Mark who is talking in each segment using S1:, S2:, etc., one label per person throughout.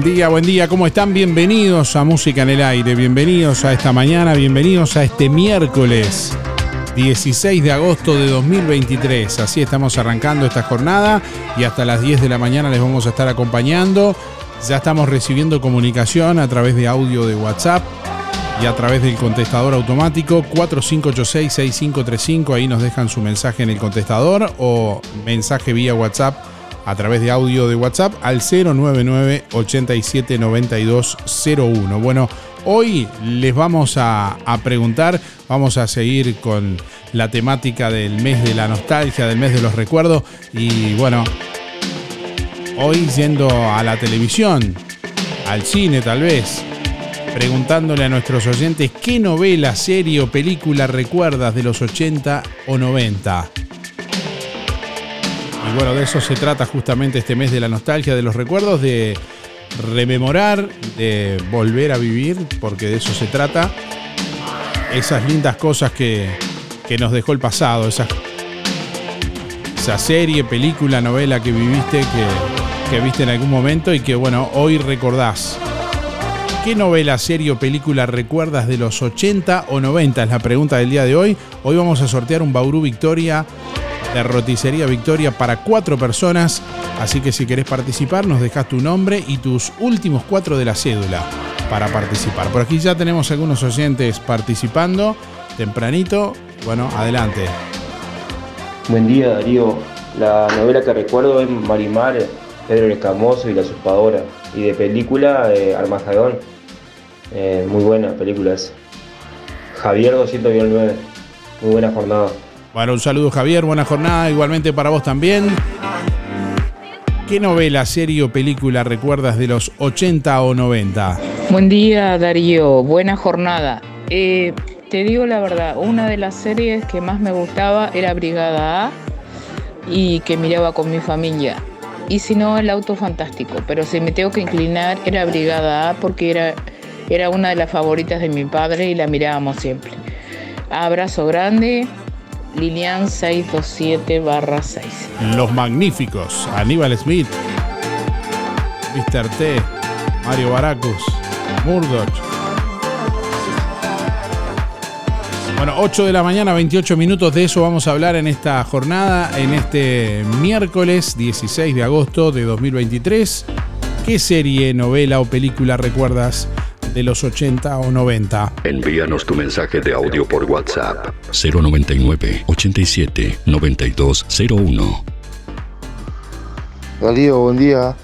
S1: Buen día, buen día, ¿cómo están? Bienvenidos a Música en el Aire, bienvenidos a esta mañana, bienvenidos a este miércoles 16 de agosto de 2023. Así estamos arrancando esta jornada y hasta las 10 de la mañana les vamos a estar acompañando. Ya estamos recibiendo comunicación a través de audio de WhatsApp y a través del contestador automático 4586-6535. Ahí nos dejan su mensaje en el contestador o mensaje vía WhatsApp a través de audio de WhatsApp al 099 87 01. Bueno, hoy les vamos a, a, preguntar, vamos a seguir con la temática del mes de la nostalgia, del mes de los recuerdos y bueno, hoy yendo a la televisión, al cine tal vez, preguntándole a nuestros oyentes qué novela, serie o película recuerdas de los 80 o 90. Y bueno, de eso se trata justamente este mes de la nostalgia, de los recuerdos, de rememorar, de volver a vivir, porque de eso se trata. Esas lindas cosas que, que nos dejó el pasado, esa, esa serie, película, novela que viviste, que, que viste en algún momento y que bueno, hoy recordás. ¿Qué novela, serie o película recuerdas de los 80 o 90? Es la pregunta del día de hoy. Hoy vamos a sortear un Bauru Victoria de Roticería Victoria para cuatro personas. Así que si querés participar, nos dejas tu nombre y tus últimos cuatro de la cédula para participar. Por aquí ya tenemos algunos oyentes participando tempranito. Bueno, adelante.
S2: Buen día, Darío. La novela que recuerdo es Marimar, Pedro el Escamoso y la Usurpadora. Y de película, eh, Armagedón. Eh, muy buena película esa. Javier 209. Muy buena jornada.
S1: Bueno, un saludo Javier, buena jornada, igualmente para vos también. ¿Qué novela, serie o película recuerdas de los 80 o 90?
S3: Buen día Darío, buena jornada. Eh, te digo la verdad, una de las series que más me gustaba era Brigada A y que miraba con mi familia. Y si no, El Auto Fantástico. Pero si me tengo que inclinar, era Brigada A porque era, era una de las favoritas de mi padre y la mirábamos siempre. Abrazo grande, Lilian 627 6.
S1: Los magníficos, Aníbal Smith, Mr. T, Mario Baracus, Murdoch. Bueno, 8 de la mañana, 28 minutos de eso vamos a hablar en esta jornada, en este miércoles 16 de agosto de 2023. ¿Qué serie, novela o película recuerdas de los 80 o 90.
S4: Envíanos tu mensaje de audio por WhatsApp 099 87 9201.
S5: Darío, buen día.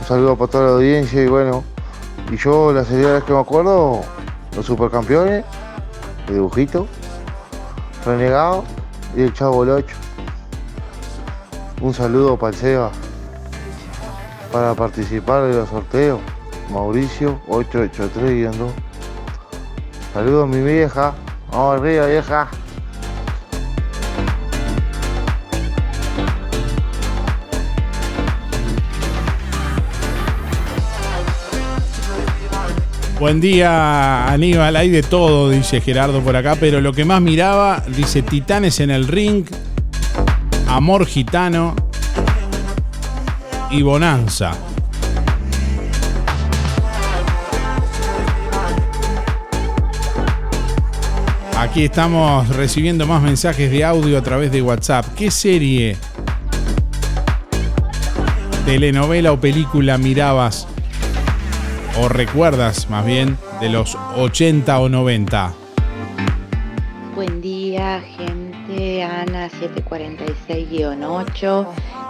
S5: Un saludo para toda la audiencia y bueno, y yo las series que me acuerdo, los supercampeones, el dibujito, Renegado y el Chavo el 8. Un saludo para el Seba para participar de los sorteos. Mauricio 883 guiando. Saludos mi vieja. Vamos arriba vieja.
S1: Buen día, Aníbal. Hay de todo, dice Gerardo por acá, pero lo que más miraba, dice Titanes en el ring, Amor Gitano y Bonanza. Aquí estamos recibiendo más mensajes de audio a través de WhatsApp. ¿Qué serie, telenovela o película mirabas o recuerdas más bien de los 80 o 90?
S6: Buen día, gente. Ana 746-8.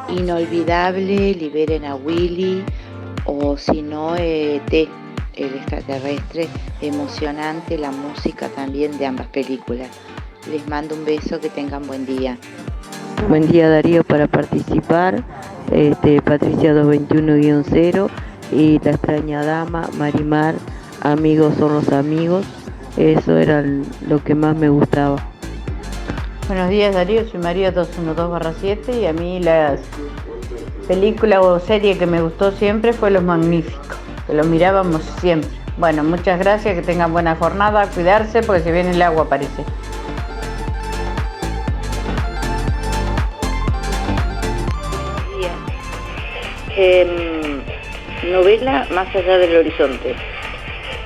S6: Inolvidable, liberen a Willy. O si no, eh, el extraterrestre, emocionante la música también de ambas películas. Les mando un beso, que tengan buen día.
S7: Buen día Darío para participar, este, Patricia 221-0 y la extraña dama, Marimar, amigos son los amigos, eso era lo que más me gustaba.
S8: Buenos días Darío, soy María 212-7 y a mí la película o serie que me gustó siempre fue Los Magníficos que lo mirábamos siempre. Bueno, muchas gracias, que tengan buena jornada, cuidarse porque si viene el agua parece.
S9: Eh,
S10: novela Más allá del horizonte.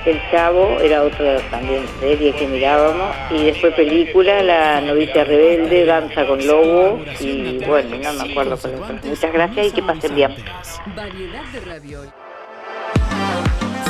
S10: El Chavo era otra también serie que mirábamos y después película La novicia rebelde, Danza con Lobo y bueno, no me acuerdo cuál otra. Muchas gracias y que pasen bien.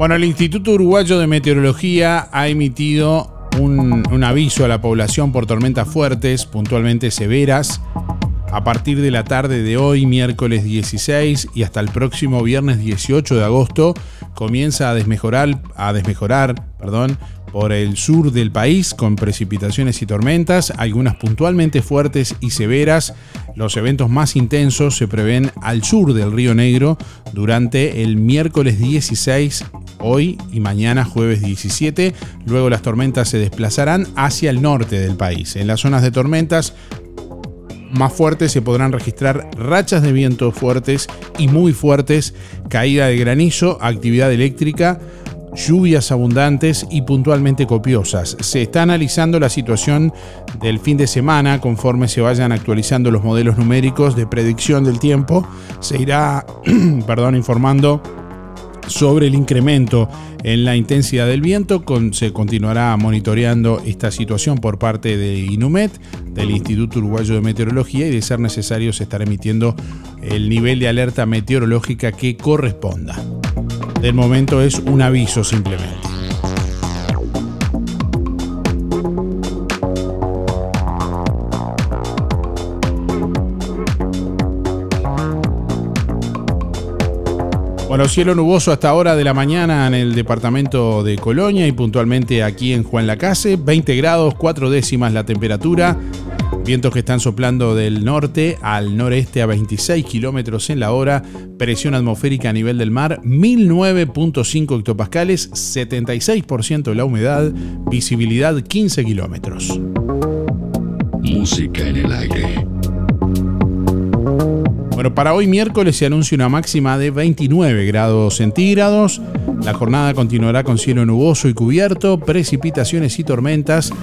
S1: Bueno, el Instituto Uruguayo de Meteorología ha emitido un, aviso a la población por tormentas fuertes, puntualmente severas, a partir de la tarde de hoy, miércoles 16, y hasta el próximo viernes 18 de agosto, comienza a desmejorar, a desmejorar perdón, por el sur del país con precipitaciones y tormentas, algunas puntualmente fuertes y severas. Los eventos más intensos se prevén al sur del Río Negro durante el miércoles 16, hoy y mañana jueves 17. Luego las tormentas se desplazarán hacia el norte del país. En las zonas de tormentas más fuertes se podrán registrar rachas de viento fuertes y muy fuertes, caída de granizo, actividad eléctrica, lluvias abundantes y puntualmente copiosas. Se está analizando la situación del fin de semana conforme se vayan actualizando los modelos numéricos de predicción del tiempo. Se irá, perdón, informando sobre el incremento en la intensidad del viento. Se continuará monitoreando esta situación por parte de INUMET, del Instituto Uruguayo de Meteorología, y de ser necesario se estará emitiendo el nivel de alerta meteorológica que corresponda. Del momento es un aviso simplemente. Cielo nuboso hasta hora de la mañana en el departamento de Colonia y puntualmente aquí en Juan Lacase, 20 grados, 4 décimas la temperatura, vientos que están soplando del norte al noreste a 26 kilómetros en la hora, presión atmosférica a nivel del mar 1009.5 hectopascales, 76% la humedad, visibilidad 15 kilómetros.
S4: Música en el aire.
S1: Bueno, para hoy miércoles se anuncia una máxima de 29 grados centígrados. La jornada continuará con cielo nuboso y cubierto, precipitaciones y tormentas.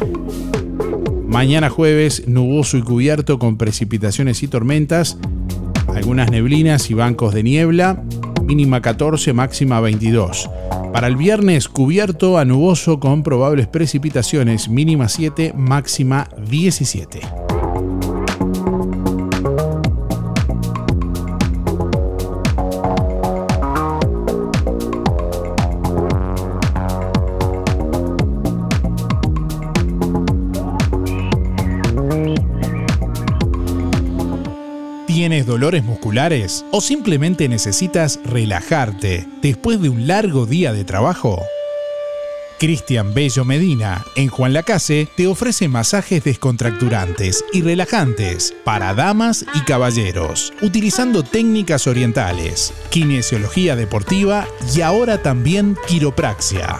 S1: Mañana jueves, nuboso y cubierto con precipitaciones y tormentas. Algunas neblinas y bancos de niebla. Mínima 14, máxima 22. Para el viernes, cubierto a nuboso con probables precipitaciones. Mínima 7, máxima 17. Musculares o simplemente necesitas relajarte después de un largo día de trabajo? Cristian Bello Medina, en Juan Lacase, te ofrece masajes descontracturantes y relajantes para damas y caballeros, utilizando técnicas orientales, kinesiología deportiva y ahora también quiropraxia.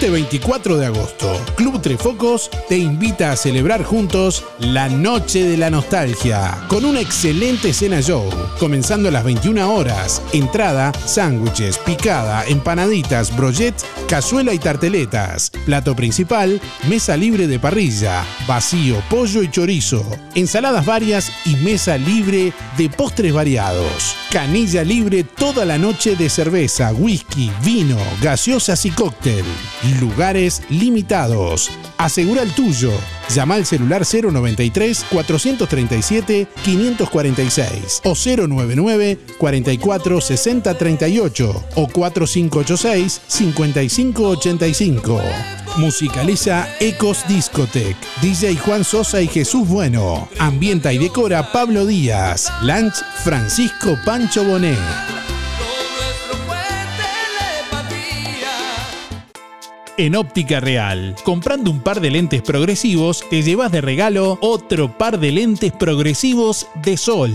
S1: Este 24 de agosto, Club Trefocos te invita a celebrar juntos la Noche de la Nostalgia con una excelente cena show, comenzando a las 21 horas. Entrada, sándwiches, picada, empanaditas, brochet, cazuela y tarteletas. Plato principal, mesa libre de parrilla, vacío, pollo y chorizo, ensaladas varias y mesa libre de postres variados. Canilla libre toda la noche de cerveza, whisky, vino, gaseosas y cóctel. Lugares limitados. Asegura el tuyo. Llama al celular 093 437 546 o 099 44 60 38 o 4586 5585. Musicaliza Ecos Discotech. DJ Juan Sosa y Jesús Bueno. Ambienta y decora Pablo Díaz. Lunch Francisco Pancho Bonet. En Óptica Real, comprando un par de lentes progresivos, te llevas de regalo otro par de lentes progresivos de sol.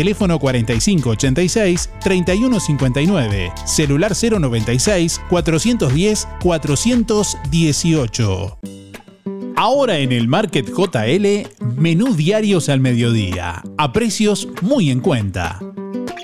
S1: Teléfono 4586-3159. Celular 096-410-418. Ahora en el Market JL, menú diarios al mediodía, a precios muy en cuenta.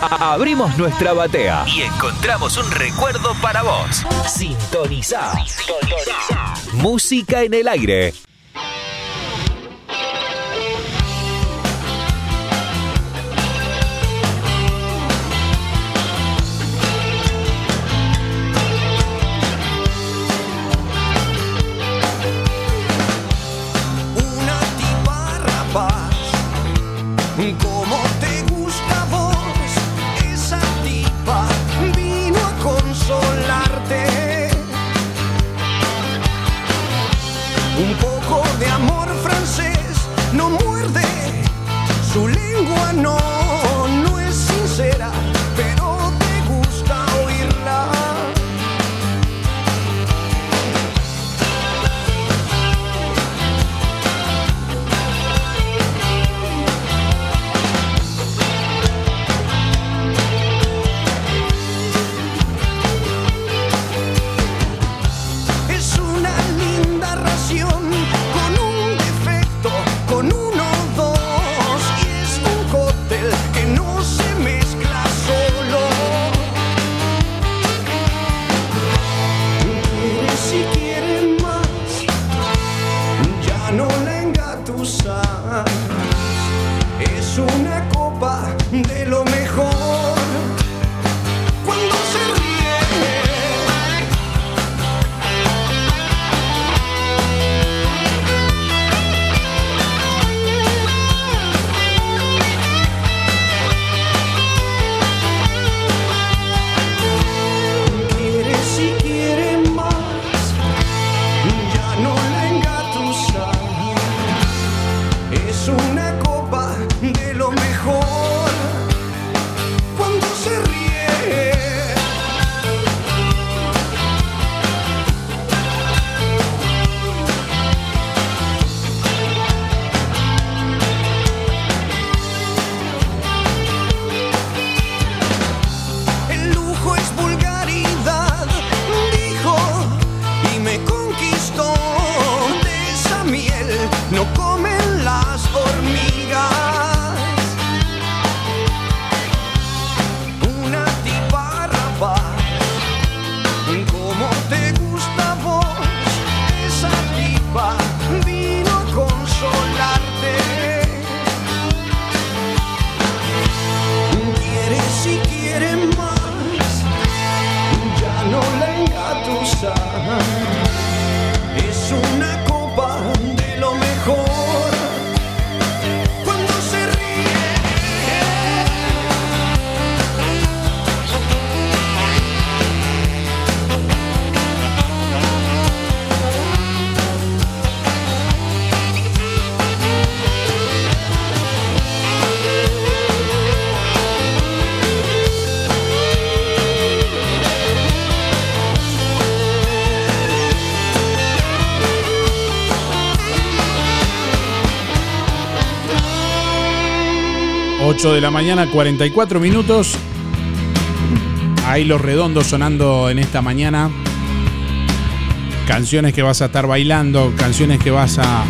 S11: Abrimos nuestra batea y encontramos un recuerdo para vos. Sintoniza. Música en el aire.
S1: 8 de la mañana, 44 minutos. Ahí los redondos sonando en esta mañana. Canciones que vas a estar bailando, canciones que vas a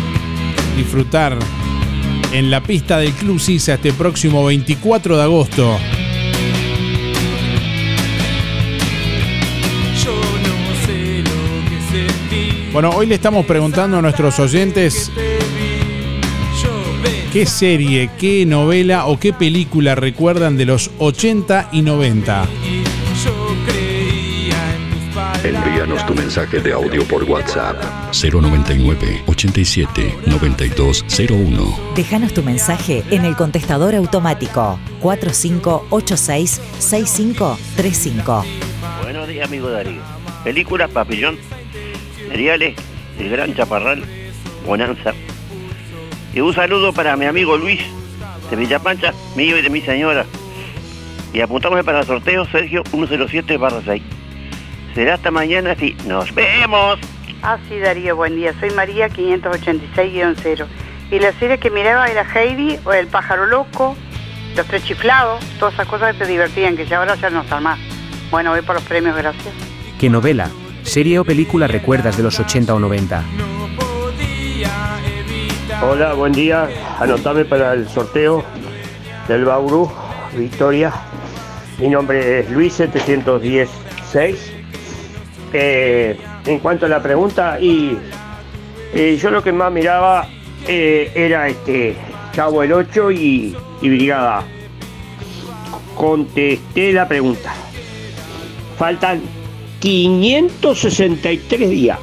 S1: disfrutar en la pista del Club Sisa este próximo 24 de agosto. Bueno, hoy le estamos preguntando a nuestros oyentes qué serie, qué novela o qué película recuerdan de los 80 y 90.
S4: Envíanos tu mensaje de audio por WhatsApp 099 87 9201.
S12: Déjanos tu mensaje en el contestador automático 4586-6535.
S13: Buenos días, amigo Darío. Película Papillón, Seriales, El Gran Chaparral, Bonanza. Y un saludo para mi amigo Luis, de Villapancha, mío y de mi señora. Y apuntamos para el sorteo Sergio 107 6. Será hasta mañana si nos vemos.
S14: Ah, sí, Darío, buen día. Soy María 586-0. Y la serie que miraba era Heidi o El pájaro loco, Los tres chiflados, todas esas cosas que te divertían, que ya ahora ya no están más. Bueno, voy por los premios, gracias.
S15: ¿Qué novela, serie o película recuerdas de los 80 o 90?
S16: Hola, buen día. Anotame para el sorteo del Bauru, Victoria. Mi nombre es Luis 716. Eh, en cuanto a la pregunta, y eh, yo lo que más miraba eh, era este Chavo el 8 y, y Brigada. Contesté la pregunta. Faltan 563 días.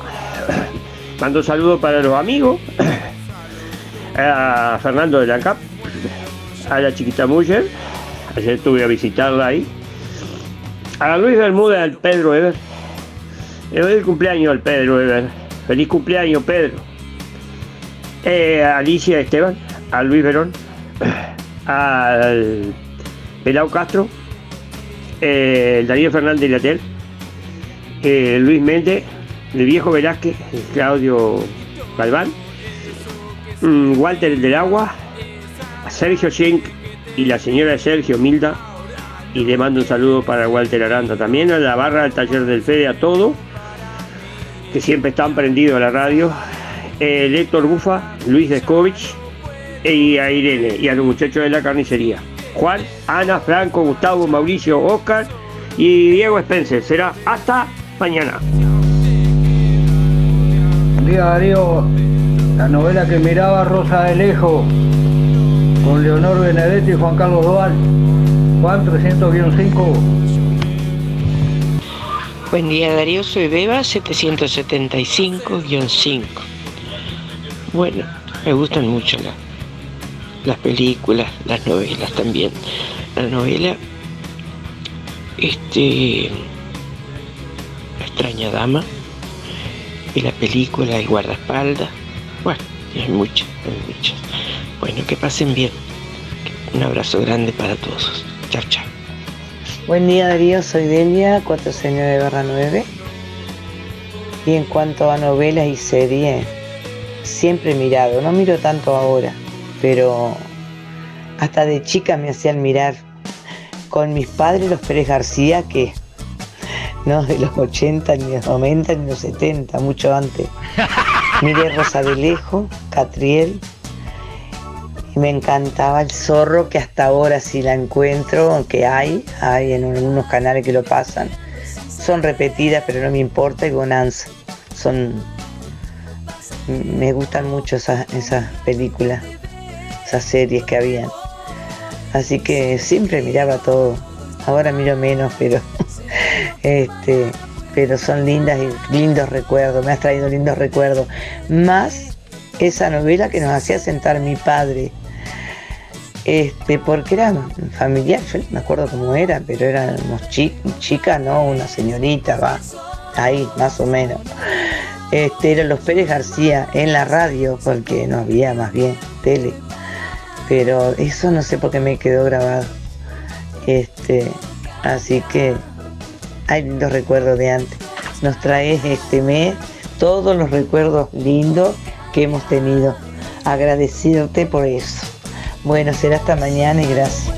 S16: Mando saludos para los amigos. A Fernando de la CAP. A la chiquita Muller. Ayer estuve a visitarla ahí. A Luis Bermúdez, al Pedro Ever. El cumpleaños al Pedro Ever. Feliz cumpleaños, Pedro. Eh, a Alicia Esteban, a Luis Verón, al Pelao Castro, eh, Darío Fernández Latel, eh, Luis Méndez, el viejo Velázquez, Claudio Galván, Walter del Agua, Sergio Schenk y la señora Sergio Milda. Y le mando un saludo para Walter Aranda también, a la barra del taller del Fede, a todo, que siempre están prendidos a la radio. Eh, Héctor Bufa, Luis Descovich y a Irene y a los muchachos de la carnicería. Juan, Ana, Franco, Gustavo, Mauricio, Oscar y Diego Spencer. Será hasta mañana.
S17: La novela que miraba Rosa de Lejos con Leonor Benedetti y Juan Carlos Dual. Juan 300-5.
S18: Buen día Darío, soy Beba 775-5. Bueno, me gustan mucho la- las películas, las novelas también. La novela, este, La extraña dama, y la película El guardaespaldas. Bueno, hay muchas, hay muchas. Bueno, que pasen bien. Un abrazo grande para todos. Chao, chao.
S19: Buen día Darío, soy Delia, 469 barra 9. Y en cuanto a novelas y series, siempre he mirado, no miro tanto ahora, pero hasta de chica me hacían mirar con mis padres los Pérez García, que no de los 80, ni los 90, ni los 70, mucho antes. Miré Rosa de Lejos, Catriel, y me encantaba el zorro que hasta ahora si la encuentro, aunque hay, hay en algunos canales que lo pasan. Son repetidas, pero no me importa, y Bonanza. Son. Me gustan mucho esas, esas películas, esas series que habían. Así que siempre miraba todo. Ahora miro menos, pero este, pero son lindas y lindos recuerdos. Me has traído lindos recuerdos. Más esa novela que nos hacía sentar mi padre este, porque era familiar, no me acuerdo cómo era, pero éramos chi- chicas, ¿no? Una señorita, va, ahí, más o menos. Este, eran los Pérez García en la radio, porque no había más bien tele. Pero eso no sé por qué me quedó grabado. Este, así que hay lindos recuerdos de antes. Nos traes este mes todos los recuerdos lindos que hemos tenido. Agradecidote por eso. Bueno, será hasta mañana y gracias.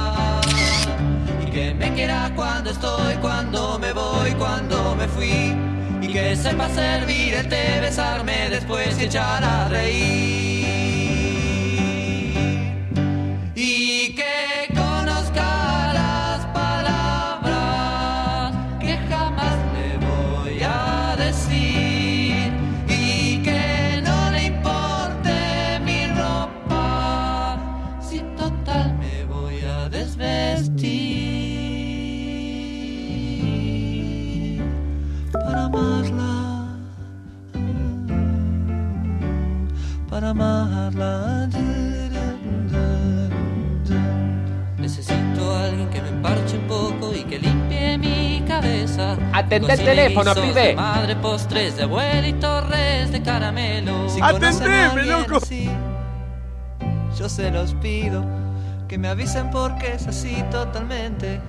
S20: Cuando estoy, cuando me voy, cuando me fui. Y que sepa servir el té, besarme después y echar a reír. Necesito a alguien que me parche un poco y que limpie mi cabeza. Atende el teléfono, pibe.
S21: De madre postres de abuela y torres de caramelo. Si
S20: Atendeme, loco.
S21: Así, yo se los pido que me avisen porque es así totalmente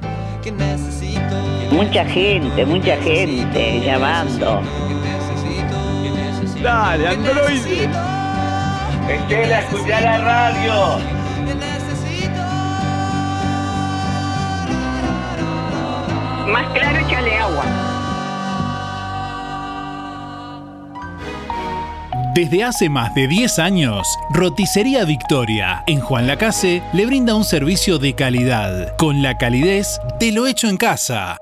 S21: que necesito.
S10: Mucha gente, mucha gente llamando.
S20: Dale, Android.
S21: Estela, escuchá la radio.
S10: Más claro, échale agua.
S1: Desde hace más de 10 años, Roticería Victoria en Juan Lacase le brinda un servicio de calidad, con la calidez de lo hecho en casa.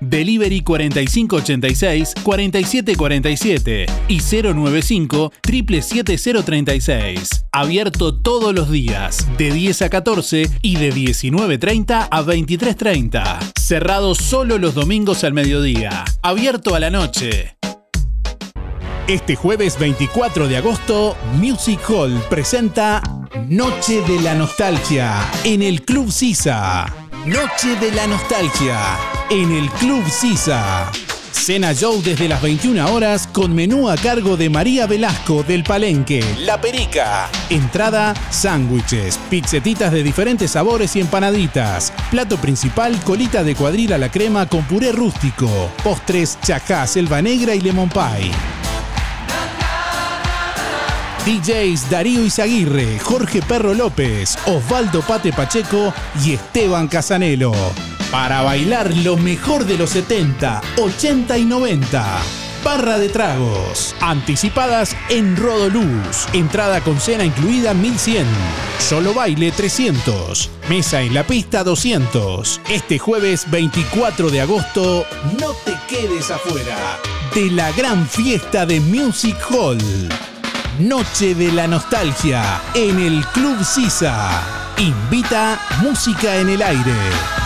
S1: Delivery 4586-4747 y 095 77036. Abierto todos los días, de 10 a 14 y de 19.30 a 23.30. Cerrado solo los domingos al mediodía. Abierto a la noche. Este jueves 24 de agosto, Music Hall presenta Noche de la Nostalgia en el Club Sisa. Noche de la Nostalgia en el Club Sisa. Cena Show desde las 21 horas con menú a cargo de María Velasco del Palenque, La Perica. Entrada, sándwiches, pizzetitas de diferentes sabores y empanaditas. Plato principal, colita de cuadril a la crema con puré rústico. Postres, chacá, selva negra y lemon pie. DJs Darío Izaguirre, Jorge Perro López, Osvaldo Pate Pacheco y Esteban Casanelo. Para bailar lo mejor de los 70, 80 y 90. Barra de tragos. Anticipadas en Rodoluz. Entrada con cena incluida 1100. Solo baile 300. Mesa en la pista 200. Este jueves 24 de agosto, no te quedes afuera de la gran fiesta de Music Hall. Noche de la Nostalgia en el Club Sisa. Invita Música en el Aire.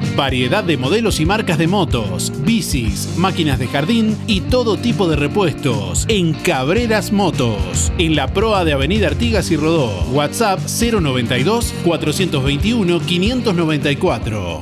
S1: Variedad de modelos y marcas de motos, bicis, máquinas de jardín y todo tipo de repuestos en Cabreras Motos, en la proa de Avenida Artigas y Rodó. WhatsApp 092 421 594.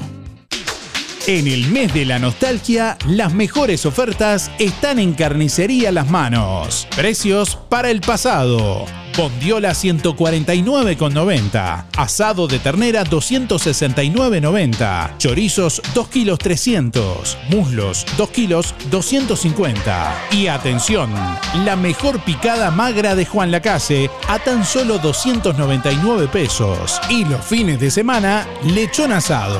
S1: En el mes de la nostalgia, las mejores ofertas están en Carnicería Las Manos. Precios para el pasado. Bondiola 149,90. Asado de ternera 269,90. Chorizos 2 kilos 300. Muslos 2 kilos 250. Y atención, la mejor picada magra de Juan Lacase a tan solo 299 pesos. Y los fines de semana, lechón asado.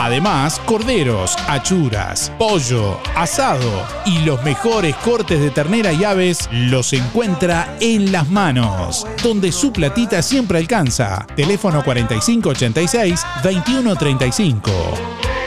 S1: Además, corderos, achuras, pollo, asado y los mejores cortes de ternera y aves los encuentra en las manos, donde su platita siempre alcanza. Teléfono 4586-2135.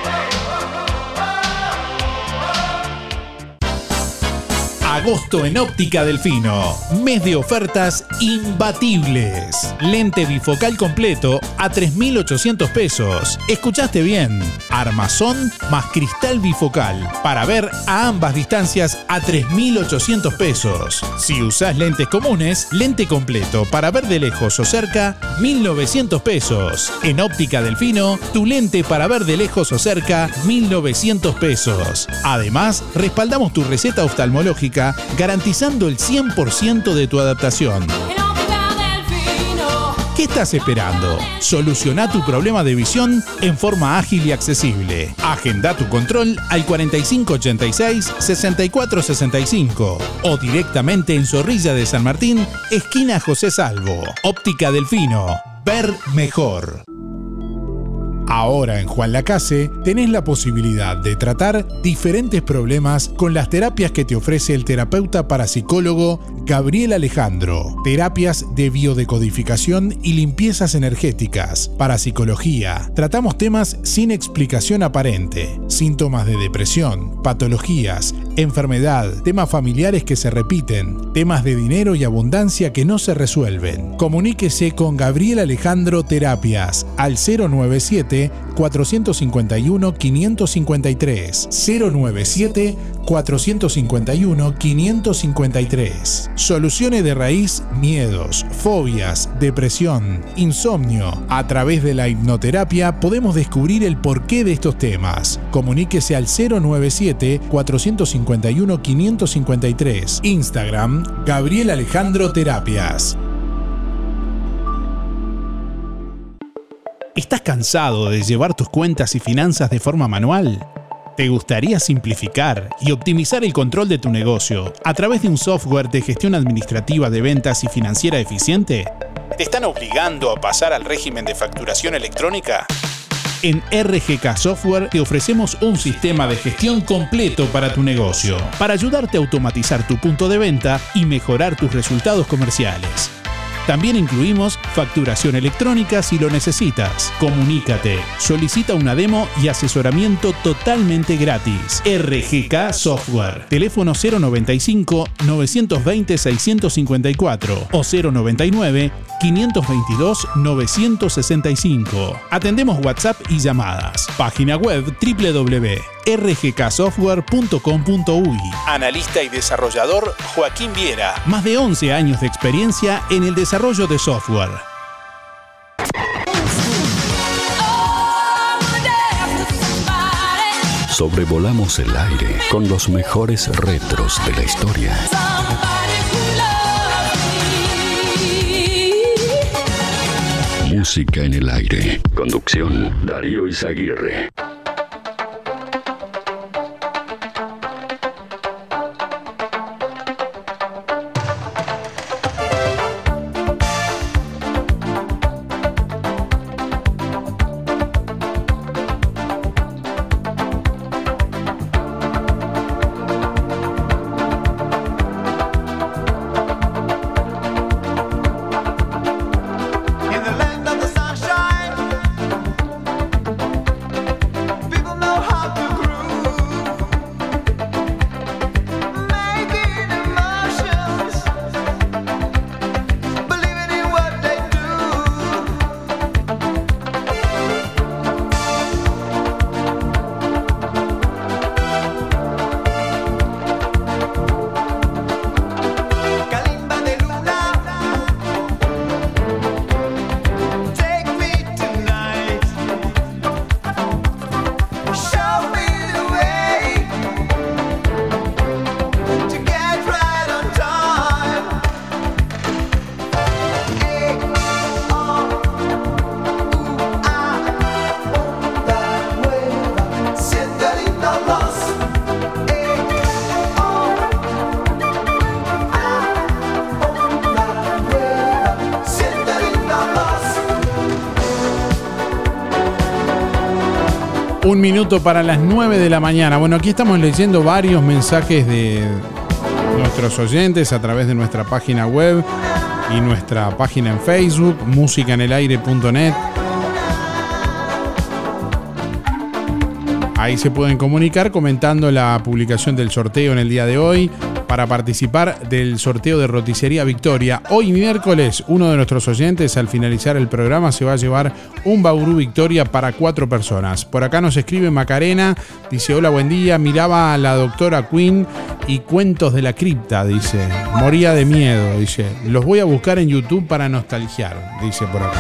S1: Agosto en Óptica Delfino. Mes de ofertas imbatibles. Lente bifocal completo a 3.800 pesos. ¿Escuchaste bien? Armazón más cristal bifocal. Para ver a ambas distancias a 3.800 pesos. Si usás lentes comunes, lente completo para ver de lejos o cerca, 1.900 pesos. En Óptica Delfino, tu lente para ver de lejos o cerca, 1.900 pesos. Además, respaldamos tu receta oftalmológica garantizando el 100% de tu adaptación. ¿Qué estás esperando? Soluciona tu problema de visión en forma ágil y accesible. Agenda tu control al 4586-6465 o directamente en Zorrilla de San Martín, esquina José Salvo. Óptica Delfino. Ver mejor. Ahora en Juan Lacase tenés la posibilidad de tratar diferentes problemas con las terapias que te ofrece el terapeuta parapsicólogo Gabriel Alejandro. Terapias de biodecodificación y limpiezas energéticas. Parapsicología. Tratamos temas sin explicación aparente. Síntomas de depresión, patologías, enfermedad, temas familiares que se repiten, temas de dinero y abundancia que no se resuelven. Comuníquese con Gabriel Alejandro Terapias al 097 451 553 097 451 553 Soluciones de raíz, miedos, fobias, depresión, insomnio. A través de la hipnoterapia podemos descubrir el porqué de estos temas. Comuníquese al 097 451 553 Instagram Gabriel Alejandro Terapias. ¿Estás cansado de llevar tus cuentas y finanzas de forma manual? ¿Te gustaría simplificar y optimizar el control de tu negocio a través de un software de gestión administrativa de ventas y financiera eficiente? ¿Te están obligando a pasar al régimen de facturación electrónica? En RGK Software te ofrecemos un sistema de gestión completo para tu negocio, para ayudarte a automatizar tu punto de venta y mejorar tus resultados comerciales. También incluimos facturación electrónica si lo necesitas. Comunícate, solicita una demo y asesoramiento totalmente gratis. RGK Software. Teléfono 095 920 654 o 099 522 965. Atendemos WhatsApp y llamadas. Página web www.rgksoftware.com.uy. Analista y desarrollador Joaquín Viera. Más de 11 años de experiencia en el desarrollo de software.
S11: Sobrevolamos el aire con los mejores retros de la historia. Música en el aire. Conducción Darío Izaguirre.
S22: Minuto para las 9 de la mañana. Bueno, aquí estamos leyendo varios mensajes de nuestros oyentes a través de nuestra página web y nuestra página en Facebook, musicanelaire.net. Ahí se pueden comunicar comentando la publicación del sorteo en el día de hoy.
S1: para participar del sorteo de Roticería Victoria. Hoy miércoles, uno de nuestros oyentes al finalizar el programa se va a llevar un Bauru Victoria para cuatro personas. Por acá nos escribe Macarena, dice hola, buen día, miraba a la doctora Queen y cuentos de la cripta, dice. Moría de miedo, dice. Los voy a buscar en YouTube para nostalgiar, dice por acá.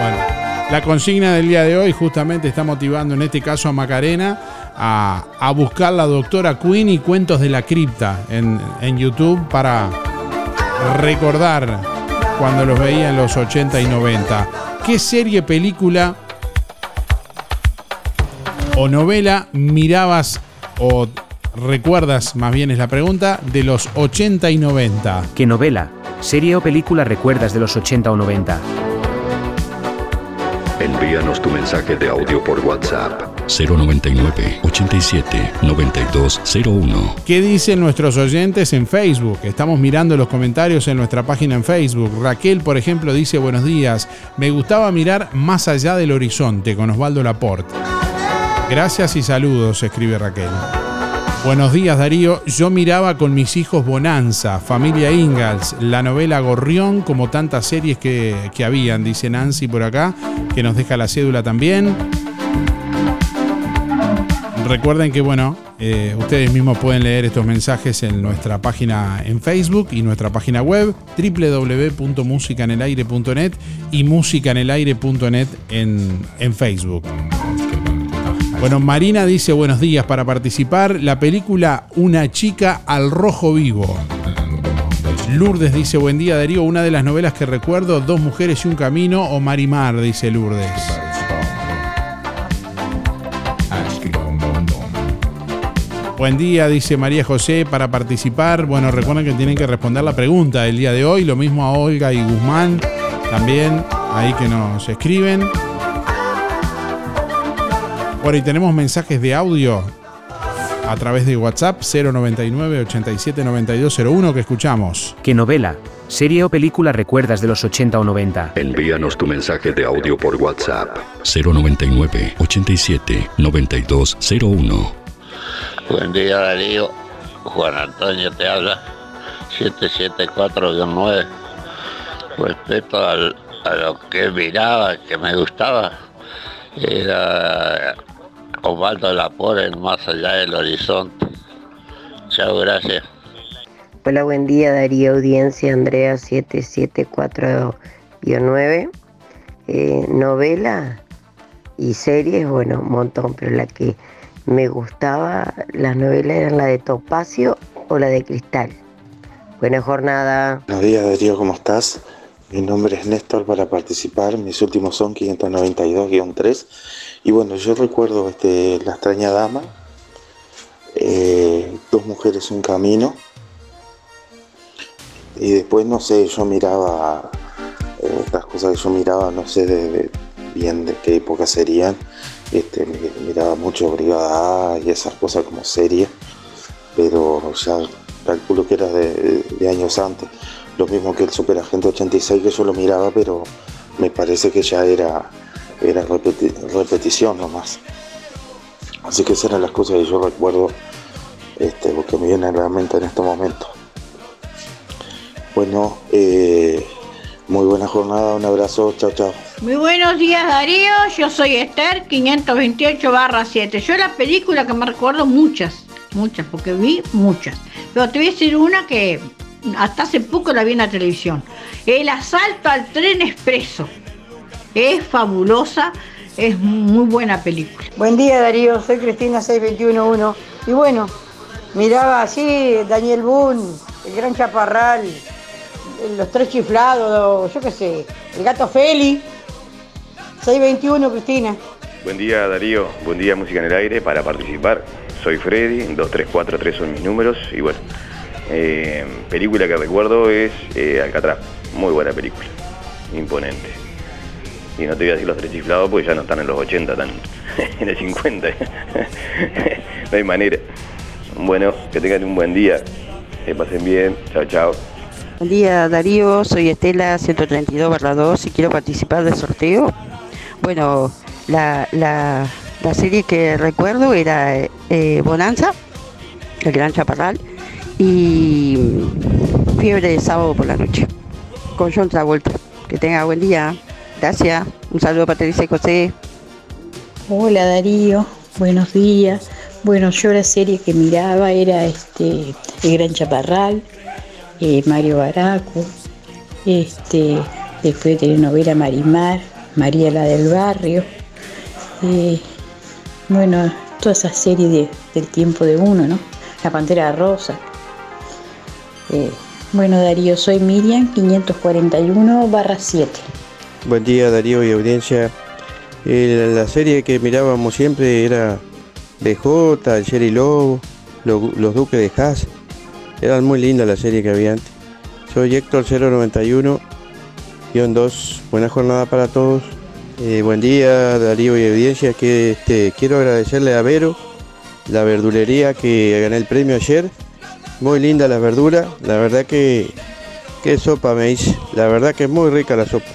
S1: Bueno, la consigna del día de hoy justamente está motivando en este caso a Macarena a, a buscar la doctora Queen y cuentos de la cripta en, en YouTube para recordar cuando los veía en los 80 y 90. ¿Qué serie, película o novela mirabas o recuerdas, más bien es la pregunta, de los 80 y 90?
S15: ¿Qué novela, serie o película recuerdas de los 80 o 90?
S4: Envíanos tu mensaje de audio por WhatsApp 099 87 9201.
S1: ¿Qué dicen nuestros oyentes en Facebook? Estamos mirando los comentarios en nuestra página en Facebook. Raquel, por ejemplo, dice buenos días. Me gustaba mirar más allá del horizonte con Osvaldo Laporte. Gracias y saludos, escribe Raquel. Buenos días Darío, yo miraba con mis hijos Bonanza, Familia Ingalls, la novela Gorrión, como tantas series que, que habían, dice Nancy por acá, que nos deja la cédula también. Recuerden que, bueno, eh, ustedes mismos pueden leer estos mensajes en nuestra página en Facebook y nuestra página web www.musicanelaire.net y musicanelaire.net en, en Facebook. Bueno, Marina dice buenos días para participar. La película Una chica al rojo vivo. Lourdes dice buen día Darío, una de las novelas que recuerdo, Dos mujeres y un camino o Marimar, dice Lourdes. Buen día, dice María José, para participar. Bueno, recuerden que tienen que responder la pregunta del día de hoy. Lo mismo a Olga y Guzmán, también ahí que nos escriben. Bueno, y tenemos mensajes de audio a través de WhatsApp 099 87 9201 que escuchamos.
S15: ¿Qué novela, serie o película recuerdas de los 80 o 90?
S4: Envíanos tu mensaje de audio por WhatsApp 099 87 9201.
S23: Buen día Darío, Juan Antonio te habla, 774-9. Respecto al- a lo que miraba, que me gustaba, era Osvaldo Lapor en Más allá del horizonte. Chao, gracias.
S24: Hola, buen día Darío Audiencia, Andrea 774-9. Eh, novela y series, bueno, un montón, pero la que me gustaba, las novelas eran la de Topacio o la de Cristal. Buena jornada.
S25: Buenos días Darío, ¿cómo estás? Mi nombre es Néstor para participar, mis últimos son 592-3 y bueno, yo recuerdo este, La extraña dama, eh, Dos mujeres, un camino. Y después no sé, yo miraba eh, cosas que yo miraba, no sé de, bien de qué época serían, este, mi- miraba mucho Brigada y esas cosas como serie, pero ya calculo que era de, de años antes. Lo mismo que el Super Agente 86 que yo lo miraba, pero me parece que ya era, era repeti- repetición nomás. Así que esas eran las cosas que yo recuerdo, este, me viene a la mente en este momento. Bueno, eh, muy buena jornada, un abrazo, chao, chao.
S26: Muy buenos días Darío, yo soy Esther 528 barra 7. Yo la película que me recuerdo muchas, muchas, porque vi muchas. Pero te voy a decir una que hasta hace poco la vi en la televisión. El asalto al tren expreso. Es fabulosa, es muy buena película.
S17: Buen día Darío, soy Cristina 6211 y bueno, miraba así Daniel Boone, el gran chaparral, los tres chiflados, yo qué sé, el gato Feli. 621 Cristina.
S27: Buen día Darío, buen día Música en el Aire para participar. Soy Freddy, 2343 son mis números y bueno, eh, película que recuerdo es eh, Alcatraz, muy buena película, imponente. Y no te voy a decir los tres chiflados porque ya no están en los 80, están en el 50. no hay manera. Bueno, que tengan un buen día, que pasen bien, chao chao.
S19: Buen día Darío, soy Estela 132 2 y quiero participar del sorteo. Bueno, la, la, la serie que recuerdo era eh, Bonanza, el gran chaparral,
S28: y Fiebre de sábado por la noche con John Travolta. Que tenga buen día. Gracias. Un saludo para Teresa y José.
S26: Hola Darío, buenos días. Bueno, yo la serie que miraba era este El Gran Chaparral, eh, Mario Baraco, este, después telenovela Marimar, María la del Barrio, eh, bueno, toda esa serie de- del tiempo de uno, ¿no? La Pantera Rosa. Eh, bueno Darío, soy Miriam 541 barra 7.
S29: Buen día Darío y audiencia. La serie que mirábamos siempre era BJ, el Jerry Lobo, lo- los Duques de Haas. Eran muy lindas las series que había antes. Soy Héctor 091-2. Buena jornada para todos. Eh, buen día Darío y audiencia. Que, este, quiero agradecerle a Vero la verdulería que gané el premio ayer. Muy linda la verdura. La verdad que, qué sopa me hice. La verdad que es muy rica la sopa.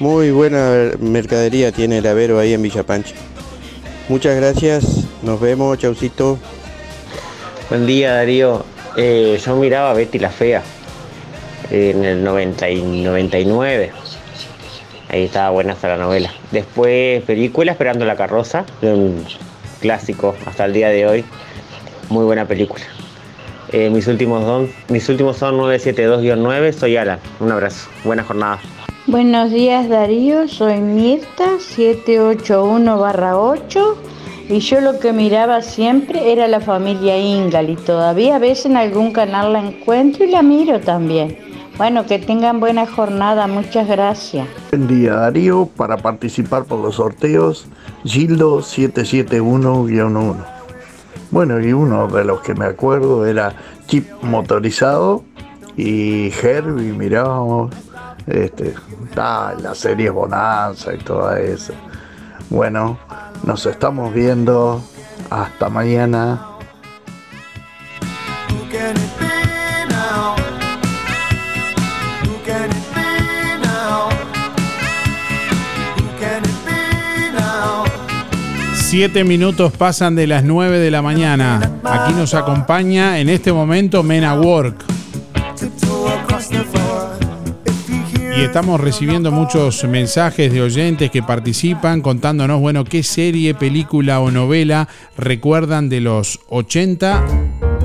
S29: Muy buena mercadería tiene el Avero ahí en Villa Pancha. Muchas gracias, nos vemos, chaucito.
S30: Buen día Darío, Eh, yo miraba Betty la Fea en el 90 y 99. Ahí estaba buena hasta la novela. Después película Esperando la carroza, un clásico hasta el día de hoy. Muy buena película. Eh, mis, últimos don- mis últimos son 972-9, soy Alan. Un abrazo, buena jornada.
S26: Buenos días Darío, soy Mirta 781-8 y yo lo que miraba siempre era la familia Ingal y todavía a veces en algún canal la encuentro y la miro también. Bueno, que tengan buena jornada, muchas gracias.
S11: Buen día Darío, para participar por los sorteos, Gildo 771-1. Bueno, y uno de los que me acuerdo era Chip motorizado y Herbie, mirábamos este, ah, la serie Bonanza y toda eso. Bueno, nos estamos viendo. Hasta mañana.
S1: Siete minutos pasan de las 9 de la mañana. Aquí nos acompaña en este momento Mena Work. Y estamos recibiendo muchos mensajes de oyentes que participan contándonos, bueno, qué serie, película o novela recuerdan de los 80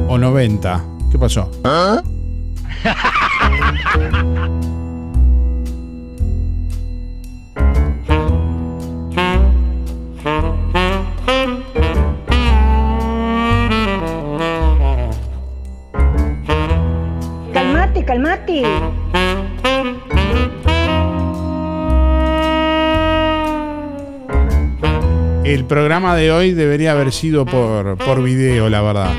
S1: o 90. ¿Qué pasó?
S26: Calmate, calmate.
S1: El programa de hoy debería haber sido por, por video, la verdad.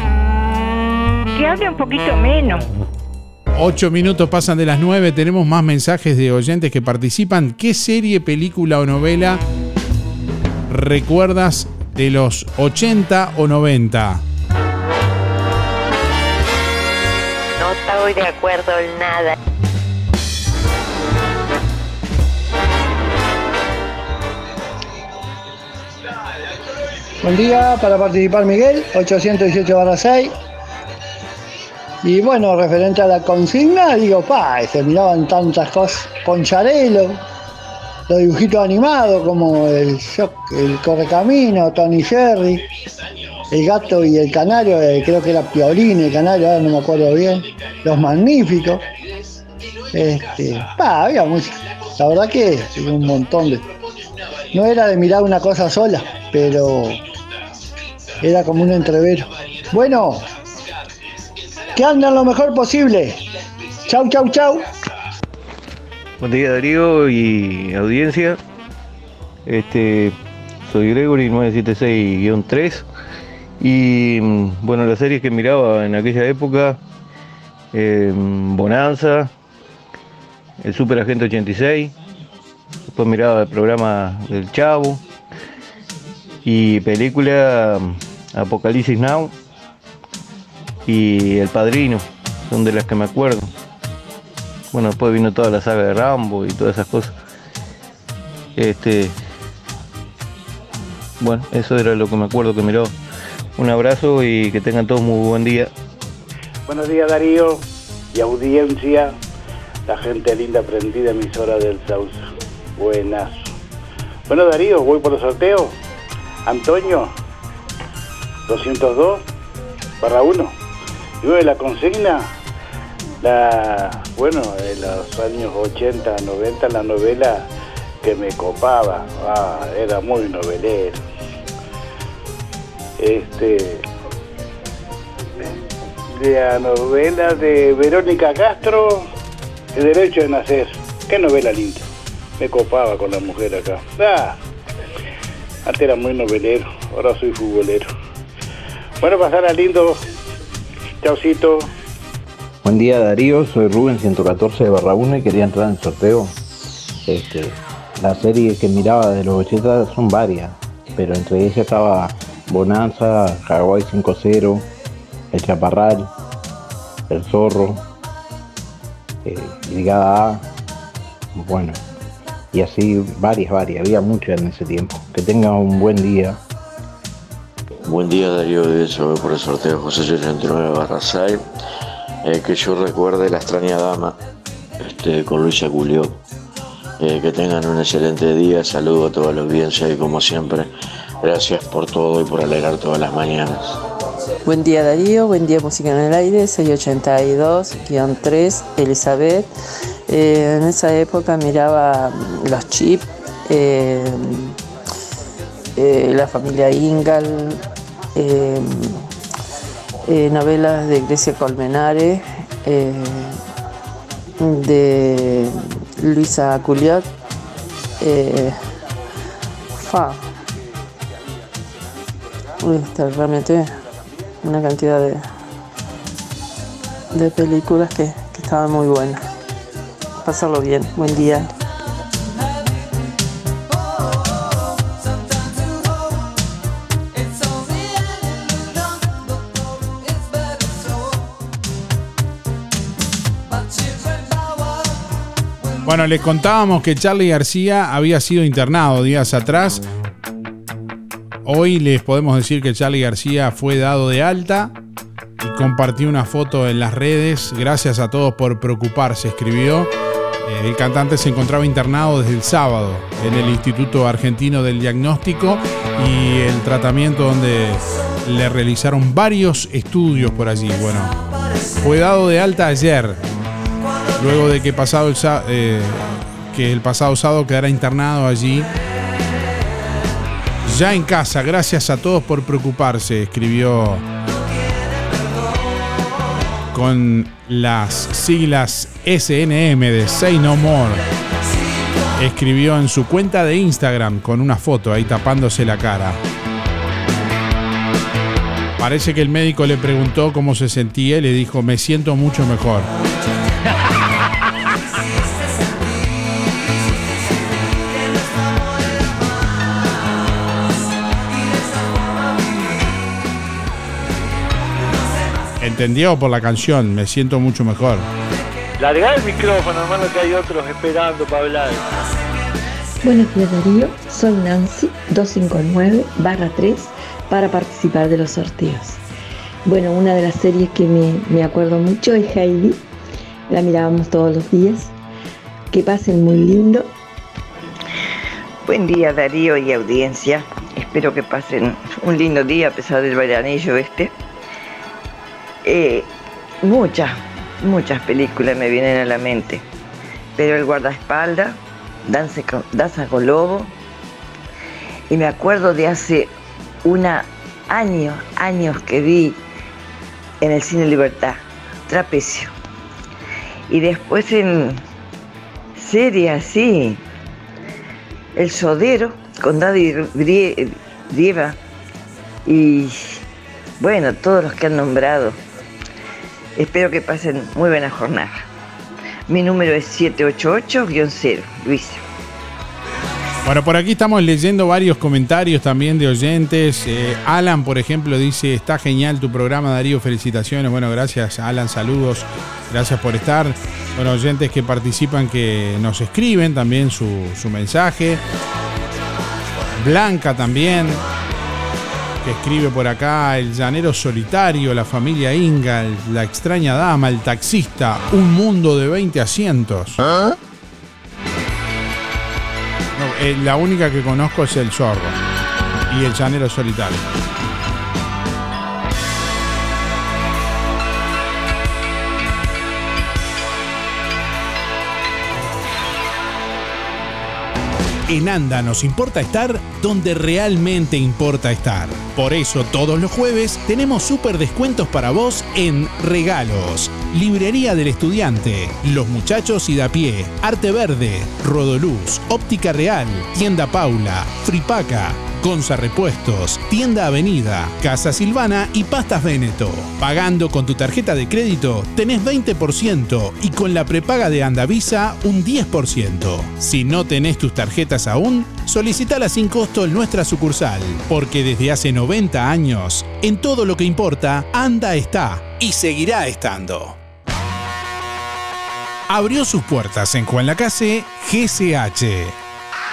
S26: Que hable un poquito menos.
S1: Ocho minutos pasan de las 9, tenemos más mensajes de oyentes que participan. ¿Qué serie, película o novela recuerdas de los 80 o 90?
S18: No estoy de acuerdo en nada.
S31: Buen día, para participar Miguel, 818 barra 6. Y bueno, referente a la consigna, digo, pa, se miraban tantas cosas. Poncharelo, los dibujitos animados como el, el Correcamino, Tony Jerry, el gato y el canario, eh, creo que era Piolín, el canario, ahora no me acuerdo bien. Los magníficos. Este, pa, había mucho. La verdad que un montón de. No era de mirar una cosa sola, pero era como un entrevero. Bueno, que anden lo mejor posible. Chau, chau, chau.
S27: Buen día Darío y audiencia. Este, soy Gregory 976-3 y mm, bueno, las series que miraba en aquella época, eh, Bonanza, el Super Agente 86, después miraba el programa del Chavo y película Apocalipsis Now y El Padrino, son de las que me acuerdo. Bueno, después vino toda la saga de Rambo y todas esas cosas. Este. Bueno, eso era lo que me acuerdo que miró. Un abrazo y que tengan todos muy buen día.
S32: Buenos días Darío y audiencia, la gente linda prendida emisora del Sauce. Buenas. Bueno Darío, voy por el sorteo. Antonio, 202 barra 1. Y bueno, la consigna, la, bueno, en los años 80, 90, la novela que me copaba, ah, era muy novelero. Este, la novela de Verónica Castro, El derecho de nacer. Qué novela linda. Me copaba con la mujer acá. Ah, antes era muy novelero, ahora soy futbolero. Bueno, pasar lindo. Chaucito.
S29: Buen día Darío, soy Rubén 114 de Barra 1 y quería entrar en el sorteo. Este, la serie que miraba de los 80 son varias, pero entre ellas estaba Bonanza, Hawái 5-0, El Chaparral, El Zorro, eh, Brigada A, bueno, y así varias, varias, había muchas en ese tiempo. Que tengan un buen día.
S33: Buen día Darío de eso por el sorteo José 89 barra 6. Eh, que yo recuerde la extraña dama este, con Luisa Culio. Eh, que tengan un excelente día, saludo a toda la audiencia y como siempre, gracias por todo y por alegrar todas las mañanas.
S34: Buen día Darío, buen día Música en el Aire, 682-3, Elizabeth. Eh, en esa época miraba los chips, eh, eh, la familia Ingal, eh, eh, novelas de Grecia Colmenares, eh, de Luisa Culiot. eh, fa. Está realmente una cantidad de, de películas que, que estaban muy buenas. Pasarlo bien, buen día.
S1: Bueno, les contábamos que Charlie García había sido internado días atrás. Hoy les podemos decir que Charlie García fue dado de alta y compartió una foto en las redes. Gracias a todos por preocuparse, escribió. Eh, El cantante se encontraba internado desde el sábado en el Instituto Argentino del Diagnóstico y el tratamiento donde le realizaron varios estudios por allí. Bueno, fue dado de alta ayer, luego de que, pasado el, eh, que el pasado sábado quedara internado allí. Ya en casa, gracias a todos por preocuparse, escribió con las siglas SNM de Say No More. Escribió en su cuenta de Instagram con una foto ahí tapándose la cara. Parece que el médico le preguntó cómo se sentía y le dijo, me siento mucho mejor. Entendió por la canción, me siento mucho mejor.
S35: Larga el micrófono, hermano, que hay otros esperando para hablar.
S36: Buenos días Darío, soy Nancy 259 3 para participar de los sorteos. Bueno, una de las series que me, me acuerdo mucho es Heidi, la mirábamos todos los días. Que pasen muy lindo.
S19: Buen día Darío y audiencia. Espero que pasen un lindo día a pesar del veranillo este. Eh, muchas, muchas películas me vienen a la mente. Pero el guardaespaldas, Danza con, Danza con Lobo. Y me acuerdo de hace años, años que vi en el Cine Libertad, Trapecio. Y después en serie así, El Sodero, con Daddy Brie- Brieva. Y bueno, todos los que han nombrado. Espero que pasen muy buena jornada. Mi número es 788-0, Luisa.
S1: Bueno, por aquí estamos leyendo varios comentarios también de oyentes. Eh, Alan, por ejemplo, dice, está genial tu programa, Darío, felicitaciones. Bueno, gracias, Alan, saludos. Gracias por estar. Bueno, oyentes que participan, que nos escriben también su, su mensaje. Blanca también. que escribe por acá el llanero solitario, la familia Ingal, la extraña dama, el taxista, un mundo de 20 asientos. Eh, la única que conozco es el zorro y el llanero solitario. En ANDA nos importa estar donde realmente importa estar. Por eso todos los jueves tenemos súper descuentos para vos en regalos. Librería del Estudiante, Los Muchachos y da pie, Arte Verde, Rodoluz, Óptica Real, Tienda Paula, Fripaca, Gonza Repuestos, Tienda Avenida, Casa Silvana y Pastas Veneto. Pagando con tu tarjeta de crédito tenés 20% y con la prepaga de Andavisa un 10%. Si no tenés tus tarjetas aún, solicitala sin costo en nuestra sucursal, porque desde hace 90 años, en todo lo que importa, Anda está y seguirá estando. Abrió sus puertas en Juan Lacase GCH.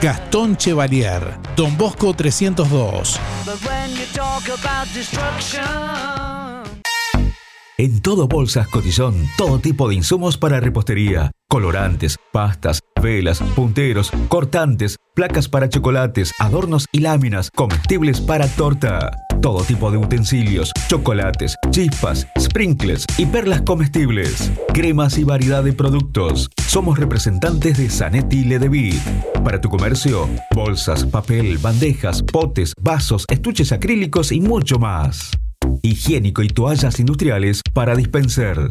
S1: Gastón Chevalier, Don Bosco 302.
S37: En todo Bolsas Cotillón, todo tipo de insumos para repostería, colorantes, pastas, velas, punteros, cortantes, placas para chocolates, adornos y láminas, comestibles para torta. Todo tipo de utensilios, chocolates, chispas, sprinkles y perlas comestibles. Cremas y variedad de productos. Somos representantes de Zanetti Ledevit. Para tu comercio, bolsas, papel, bandejas, potes, vasos, estuches acrílicos y mucho más. Higiénico y toallas industriales para dispenser.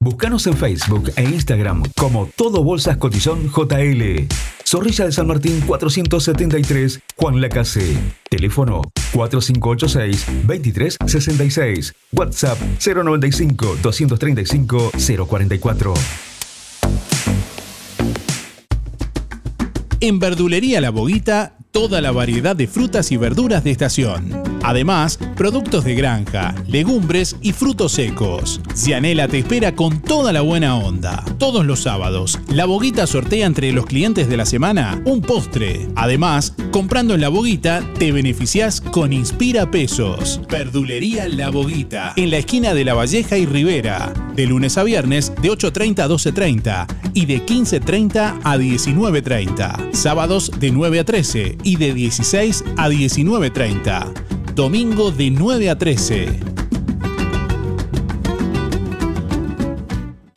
S37: Búscanos en Facebook e Instagram como Todo Bolsas Cotillón JL. Zorrilla de San Martín 473, Juan Lacase. Teléfono 4586-2366. WhatsApp 095-235-044.
S1: En Verdulería La Boguita, toda la variedad de frutas y verduras de estación. Además, productos de granja, legumbres y frutos secos. Cianela te espera con toda la buena onda. Todos los sábados, La Boguita sortea entre los clientes de la semana un postre. Además, comprando en La Boguita, te beneficias con Inspira Pesos. Verdulería La Boguita, en la esquina de La Valleja y Rivera. De lunes a viernes, de 8.30 a 12.30 y de 15.30 a 19.30. Sábados de 9 a 13 y de 16 a 19.30. Domingo de 9 a 13.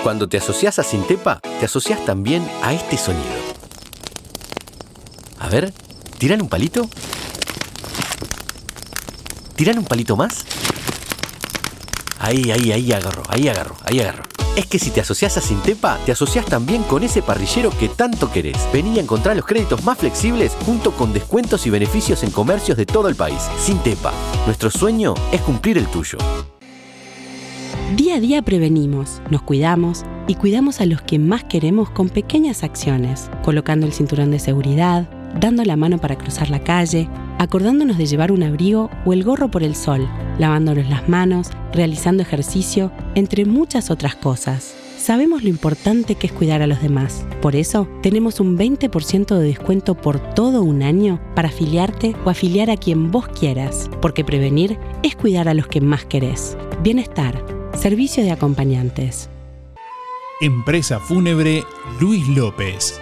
S38: Cuando te asocias a Sintepa, te asocias también a este sonido. A ver, ¿tiran un palito? ¿Tiran un palito más? Ahí, ahí, ahí agarro, ahí agarro, ahí agarro. Es que si te asocias a Sintepa, te asocias también con ese parrillero que tanto querés. Vení a encontrar los créditos más flexibles junto con descuentos y beneficios en comercios de todo el país. Sintepa, nuestro sueño es cumplir el tuyo.
S39: Día a día prevenimos, nos cuidamos y cuidamos a los que más queremos con pequeñas acciones, colocando el cinturón de seguridad, dando la mano para cruzar la calle, acordándonos de llevar un abrigo o el gorro por el sol, lavándonos las manos, realizando ejercicio, entre muchas otras cosas. Sabemos lo importante que es cuidar a los demás. Por eso, tenemos un 20% de descuento por todo un año para afiliarte o afiliar a quien vos quieras, porque prevenir es cuidar a los que más querés. Bienestar, servicio de acompañantes.
S1: Empresa Fúnebre Luis López.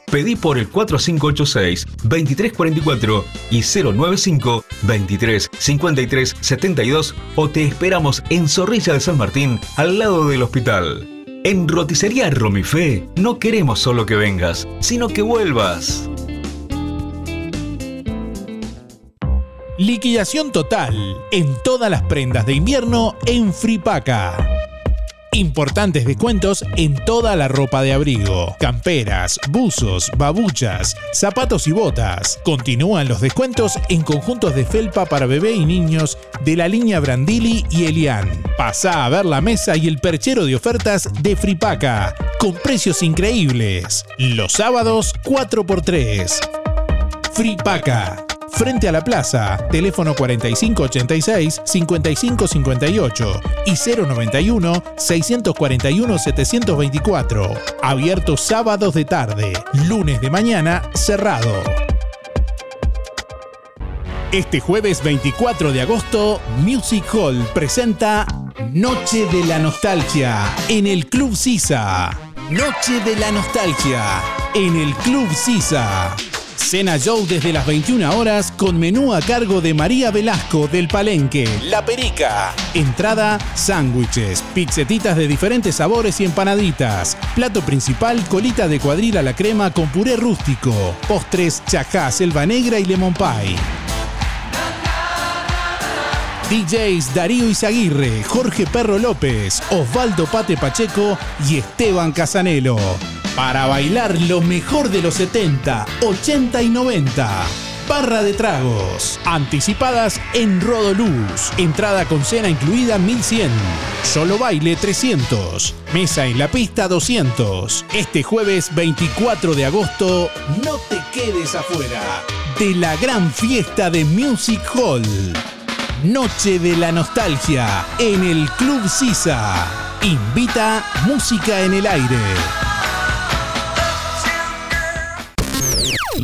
S37: Pedí por el 4586-2344 y 095-235372 o te esperamos en Zorrilla de San Martín, al lado del hospital. En Roticería Romifé no queremos solo que vengas, sino que vuelvas.
S1: Liquidación total en todas las prendas de invierno en Fripaca. Importantes descuentos en toda la ropa de abrigo, camperas, buzos, babuchas, zapatos y botas. Continúan los descuentos en conjuntos de felpa para bebé y niños de la línea Brandili y Elian. Pasa a ver la mesa y el perchero de ofertas de Fripaca, con precios increíbles. Los sábados 4x3. Fripaca. Frente a la plaza, teléfono 4586-5558 y 091-641-724. Abierto sábados de tarde, lunes de mañana cerrado. Este jueves 24 de agosto, Music Hall presenta Noche de la Nostalgia en el Club Sisa. Noche de la Nostalgia en el Club Sisa. Cena Show desde las 21 horas con menú a cargo de María Velasco del Palenque, La Perica. Entrada, sándwiches, pizzetitas de diferentes sabores y empanaditas. Plato principal, colita de cuadril a la crema con puré rústico. Postres, chajá, selva negra y lemon pie. DJs Darío Izaguirre, Jorge Perro López, Osvaldo Pate Pacheco y Esteban Casanelo. Para bailar lo mejor de los 70, 80 y 90. Barra de tragos. Anticipadas en Rodoluz. Entrada con cena incluida 1100. Solo baile 300. Mesa en la pista 200. Este jueves 24 de agosto, no te quedes afuera de la gran fiesta de Music Hall. Noche de la Nostalgia en el Club Sisa. Invita Música en el Aire.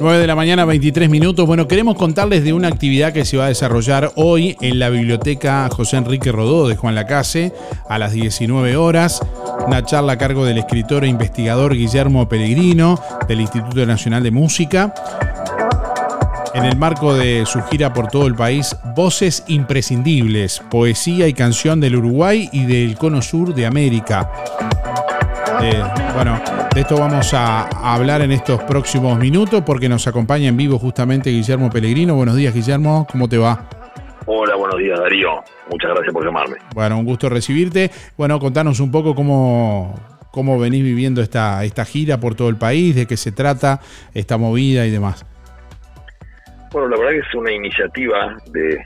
S1: 9 de la mañana, 23 minutos. Bueno, queremos contarles de una actividad que se va a desarrollar hoy en la Biblioteca José Enrique Rodó de Juan Lacase a las 19 horas. Una charla a cargo del escritor e investigador Guillermo Pellegrino del Instituto Nacional de Música. En el marco de su gira por todo el país, Voces Imprescindibles, Poesía y Canción del Uruguay y del Cono Sur de América. Eh, bueno, de esto vamos a hablar en estos próximos minutos porque nos acompaña en vivo justamente Guillermo Pellegrino. Buenos días, Guillermo, ¿cómo te va?
S40: Hola, buenos días Darío. Muchas gracias por llamarme.
S1: Bueno, un gusto recibirte. Bueno, contanos un poco cómo, cómo venís viviendo esta, esta gira por todo el país, de qué se trata, esta movida y demás.
S40: Bueno, la verdad que es una iniciativa de,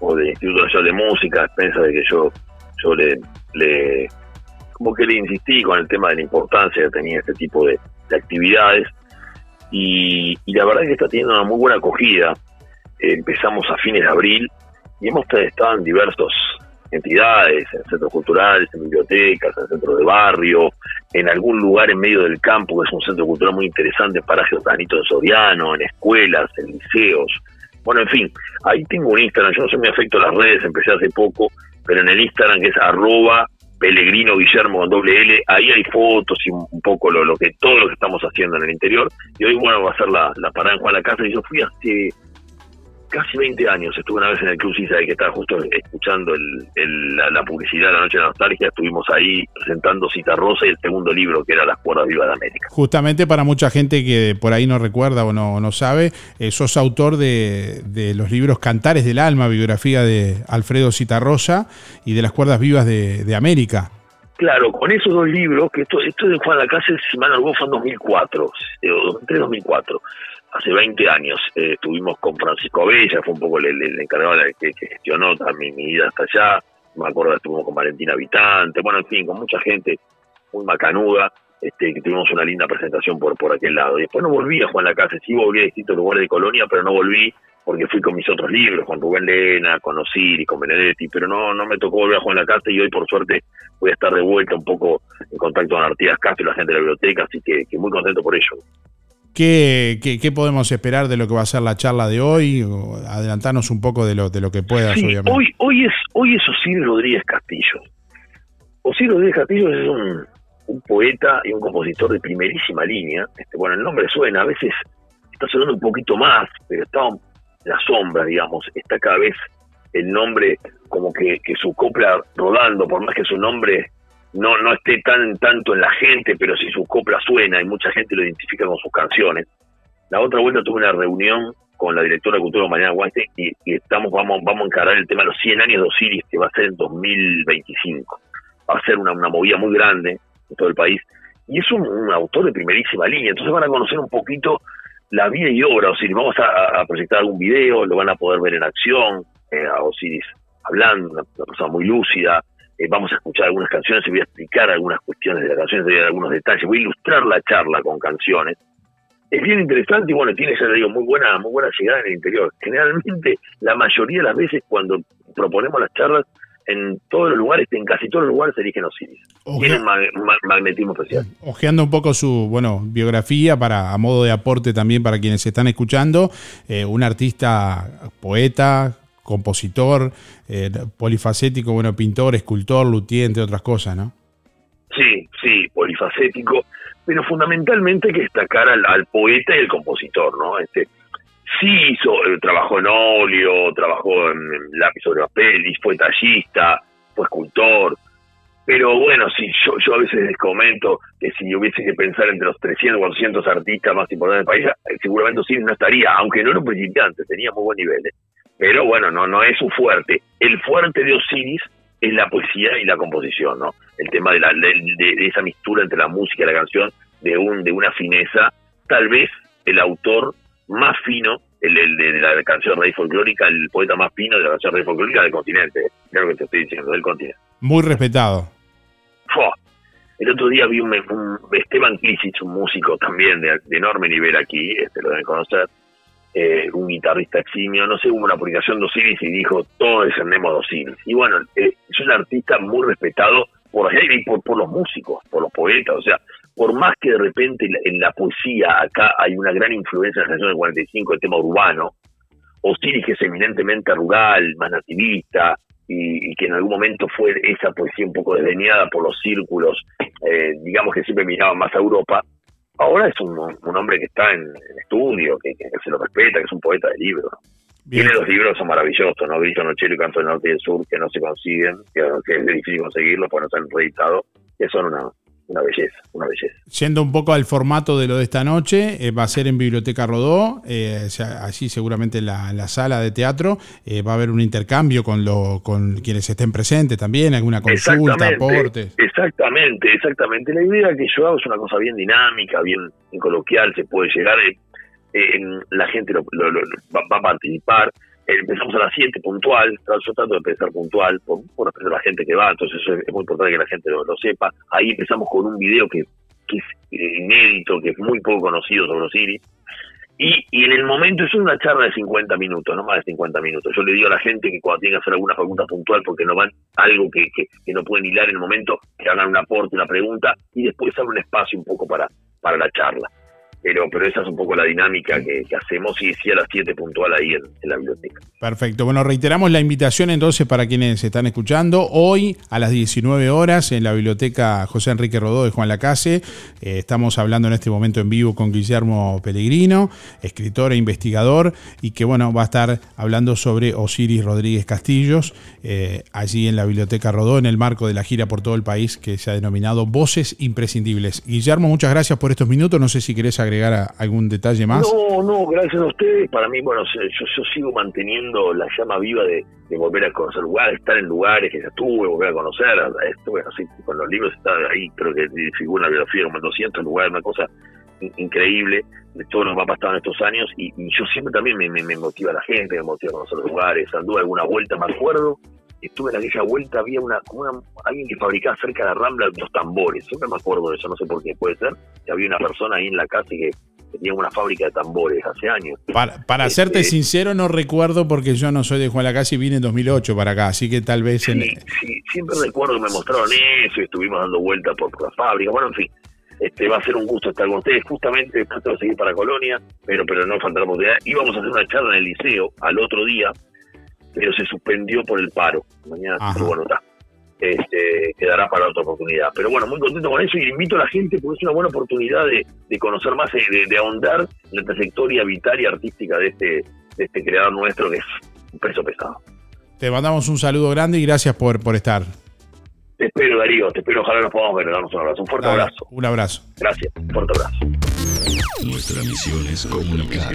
S40: o de Instituto Nacional de Música, piensa de que yo, yo le, le, como que le insistí con el tema de la importancia que tenía este tipo de, de actividades y, la verdad es que está teniendo una muy buena acogida. Eh, empezamos a fines de abril y hemos estado en diversas entidades, en centros culturales, en bibliotecas, en centros de barrio, en algún lugar en medio del campo, que es un centro cultural muy interesante, en paraje Otanito de Soriano, en escuelas, en liceos. Bueno, en fin, ahí tengo un Instagram, yo no soy muy afecto a las redes, empecé hace poco, pero en el Instagram que es arroba Pellegrino Guillermo con doble L, ahí hay fotos y un poco lo, lo que todo lo que estamos haciendo en el interior. Y hoy, bueno, va a ser la, la parada en Juan la Casa. Y yo fui hace casi 20 años, estuve una vez en el Club Sisa, que estaba justo escuchando el, el- la, la publicidad de La Noche de la Nostalgia. Estuvimos ahí presentando Cita Rosa y el segundo libro, que era Las Cuerdas Vivas de América.
S1: Justamente para mucha gente que por ahí no recuerda o no, no sabe, eh, sos autor de, de los libros Cantares del Alma, biografía de Alfredo Citarrosa y de las cuerdas vivas de, de América.
S40: Claro, con esos dos libros, que esto, esto de Juan Lacase, si mal no recuerdo, fue en 2004, eh, o 2003-2004, hace 20 años. Eh, estuvimos con Francisco Abella, fue un poco el, encargado de- que, gestionó también mi ida hasta allá. Me acuerdo que estuvimos con Valentina Habitante, bueno, en fin, con mucha gente muy macanuda, este, que tuvimos una linda presentación por, por aquel lado. Y después no volví a Juan Lacase, sí volví a distintos lugares de Colonia, pero no volví porque fui con mis otros libros, con Rubén Lena, con Osiris, con Benedetti, pero no, no me tocó volver a Juan Lacase y hoy por suerte voy a estar de vuelta un poco en contacto con Artigas Castro y la gente de la biblioteca, así que, que muy contento por ello.
S1: ¿Qué, qué, qué podemos esperar de lo que va a ser la charla de hoy? O adelantarnos un poco de lo, de lo que puedas,
S40: Sí,
S1: obviamente.
S40: hoy, hoy es hoy es Osiris Rodríguez Castillo. Osiris Rodríguez Castillo es un, un poeta y un compositor de primerísima línea. Este, bueno, el nombre suena, a veces está sonando un poquito más, pero está en la sombra, digamos. Está cada vez el nombre como que, que su copla rodando, por más que su nombre no, no esté tan tanto en la gente, pero si su copla suena y mucha gente lo identifica con sus canciones. La otra vuelta tuve una reunión con la directora de Cultura Mariana Guante y, estamos vamos vamos a encarar el tema de los 100 años de Osiris que va a ser en 2025. Va a ser una, una movida muy grande en todo el país y es un, autor de primerísima línea, entonces van a conocer un poquito la vida y obra Osiris. Vamos a, a proyectar algún video, lo van a poder ver en acción, eh, a Osiris hablando, una persona muy lúcida. Eh, vamos a escuchar algunas canciones y voy a explicar algunas cuestiones de las canciones, voy a dar algunos detalles, voy a ilustrar la charla con canciones es bien interesante y bueno, tiene, ya le digo, muy buena, muy buena llegada en el interior. Generalmente, la mayoría de las veces cuando proponemos las charlas, en todos los lugares, en casi todos los lugares se eligen Osiris. Tiene un mag- ma- magnetismo especial.
S1: Ojeando un poco su bueno biografía para a modo de aporte también para quienes están escuchando, eh, un artista poeta, compositor, eh, polifacético, bueno, pintor, escultor, luthier, entre otras cosas, ¿no?
S40: Sí, sí, polifacético, pero fundamentalmente hay que destacar al, al poeta y el compositor, ¿no? Este, sí hizo, eh, trabajó en óleo, trabajó en, lápiz sobre papel, y fue tallista, fue escultor, pero bueno, sí, yo, yo a veces les comento que si hubiese que pensar entre los 300 o 400 artistas más importantes del país, eh, seguramente Osiris no estaría, aunque no era un principiante, tenía muy buen nivel. Pero bueno, no, no es su fuerte. El fuerte de Osiris es la poesía y la composición, ¿no? El tema de, la, de, de- de esa mistura entre la música y la canción, de, un, de una fineza, tal vez el autor más fino, el, el de, la canción Rey Folclórica, el poeta más fino de la canción Rey Folclórica del continente, creo que te estoy diciendo, del continente.
S1: Muy respetado.
S40: Fua. El otro día vi un, un Esteban Klisic, un músico también de, de enorme nivel aquí, este lo deben conocer, eh, un guitarrista eximio, no sé, hubo una publicación de Osiris y dijo, todos descendemos de Osiris. Y bueno, eh, es un artista muy respetado por y por, los músicos, por los poetas, o sea, por más que de repente en la- en la poesía acá hay una gran influencia en la canción del 45, el tema urbano, Osiris que es eminentemente rural, más nativista, y, y que en algún momento fue esa poesía un poco desdeñada por los círculos, eh, digamos que siempre miraban más a Europa, ahora es un, un hombre que está en, en estudio, que, que se lo respeta, que es un poeta de libros. Tiene los libros que son maravillosos, ¿no? Grito Nochero y Canto del Norte y del Sur, que no se consiguen, que, que es difícil conseguirlos porque no se han reeditado, que son una, una belleza, una belleza.
S1: Yendo un poco al formato de lo de esta noche, eh, va a ser en Biblioteca Rodó, eh, allí seguramente en la, la sala de teatro, eh, va a haber un intercambio con, lo, con quienes estén presentes también, alguna consulta, aportes.
S40: Exactamente, exactamente. La idea que yo hago es una cosa bien dinámica, bien, coloquial, se puede llegar, eh, la gente lo, lo- lo- va, va a participar. Eh, empezamos a las 7 puntual, yo trato de empezar puntual por, por la gente que va, entonces eso es, muy importante que la gente lo, lo sepa. Ahí empezamos con un video que, que es eh, inédito, que es muy poco conocido sobre Osiris, Y, y en el momento es una charla de 50 minutos, no más de 50 minutos. Yo le digo a la gente que cuando tienen que hacer alguna pregunta puntual porque no van algo que, que, que no pueden hilar en el momento, que hagan un aporte, una pregunta y después abre un espacio un poco para, para la charla. Pero, pero esa es un poco la dinámica que, hacemos y sí a las 7 puntual ahí en, en la biblioteca.
S1: Perfecto. Bueno, reiteramos la invitación entonces para quienes están escuchando. Hoy a las 19 horas en la biblioteca José Enrique Rodó de Juan Lacase. Eh, estamos hablando en este momento en vivo con Guillermo Pellegrino, escritor e investigador, y que bueno, va a estar hablando sobre Osiris Rodríguez Castillos, eh, allí en la biblioteca Rodó, en el marco de la gira por todo el país que se ha denominado Voces Imprescindibles. Guillermo, muchas gracias por estos minutos. No sé si querés agregar a- algún detalle más.
S40: No, no, gracias a ustedes. Para mí, bueno, yo, sigo manteniendo la llama viva de, de volver a conocer lugares, estar en lugares que ya estuve, volver a conocer. Estuve así, con los libros está ahí, creo que figura una biografía como en 200 lugares, una cosa in- increíble de todo lo que me ha pasado en estos años. Y, yo siempre también me, me, motiva a la gente, me motiva a conocer lugares. Anduve alguna vuelta, me acuerdo. Estuve en aquella vuelta, había una, una alguien que fabricaba cerca de la Rambla dos tambores. Siempre me acuerdo de eso, no sé por qué puede ser. Que había una persona ahí en la casa que tenía una fábrica de tambores hace años.
S1: Para, para
S40: Este,
S1: serte sincero, no recuerdo porque yo no soy de Juan Lacase y vine en 2008 para acá, así que tal vez en,
S40: Sí, siempre recuerdo que me mostraron eso y estuvimos dando vueltas por, por la fábrica. Bueno, en fin, este va a ser un gusto estar con ustedes. Justamente tengo que seguir para Colonia, pero pero no faltará la oportunidad. Íbamos a hacer una charla en el liceo al otro día, pero se suspendió por el paro. Mañana, pero bueno, está. Este, quedará para otra oportunidad. Pero bueno, muy contento con eso y invito a la gente porque es una buena oportunidad de, de conocer más, eh, de, de ahondar en la trayectoria vital y artística de este, de este creador nuestro que es un peso pesado.
S1: te mandamos un saludo grande y gracias por, por estar.
S40: Te espero, Darío, te espero, ojalá nos podamos ver, darnos un abrazo. Un fuerte
S1: Dale,
S40: abrazo.
S1: Un abrazo.
S40: Gracias, un fuerte abrazo.
S41: Nuestra misión es comunicar.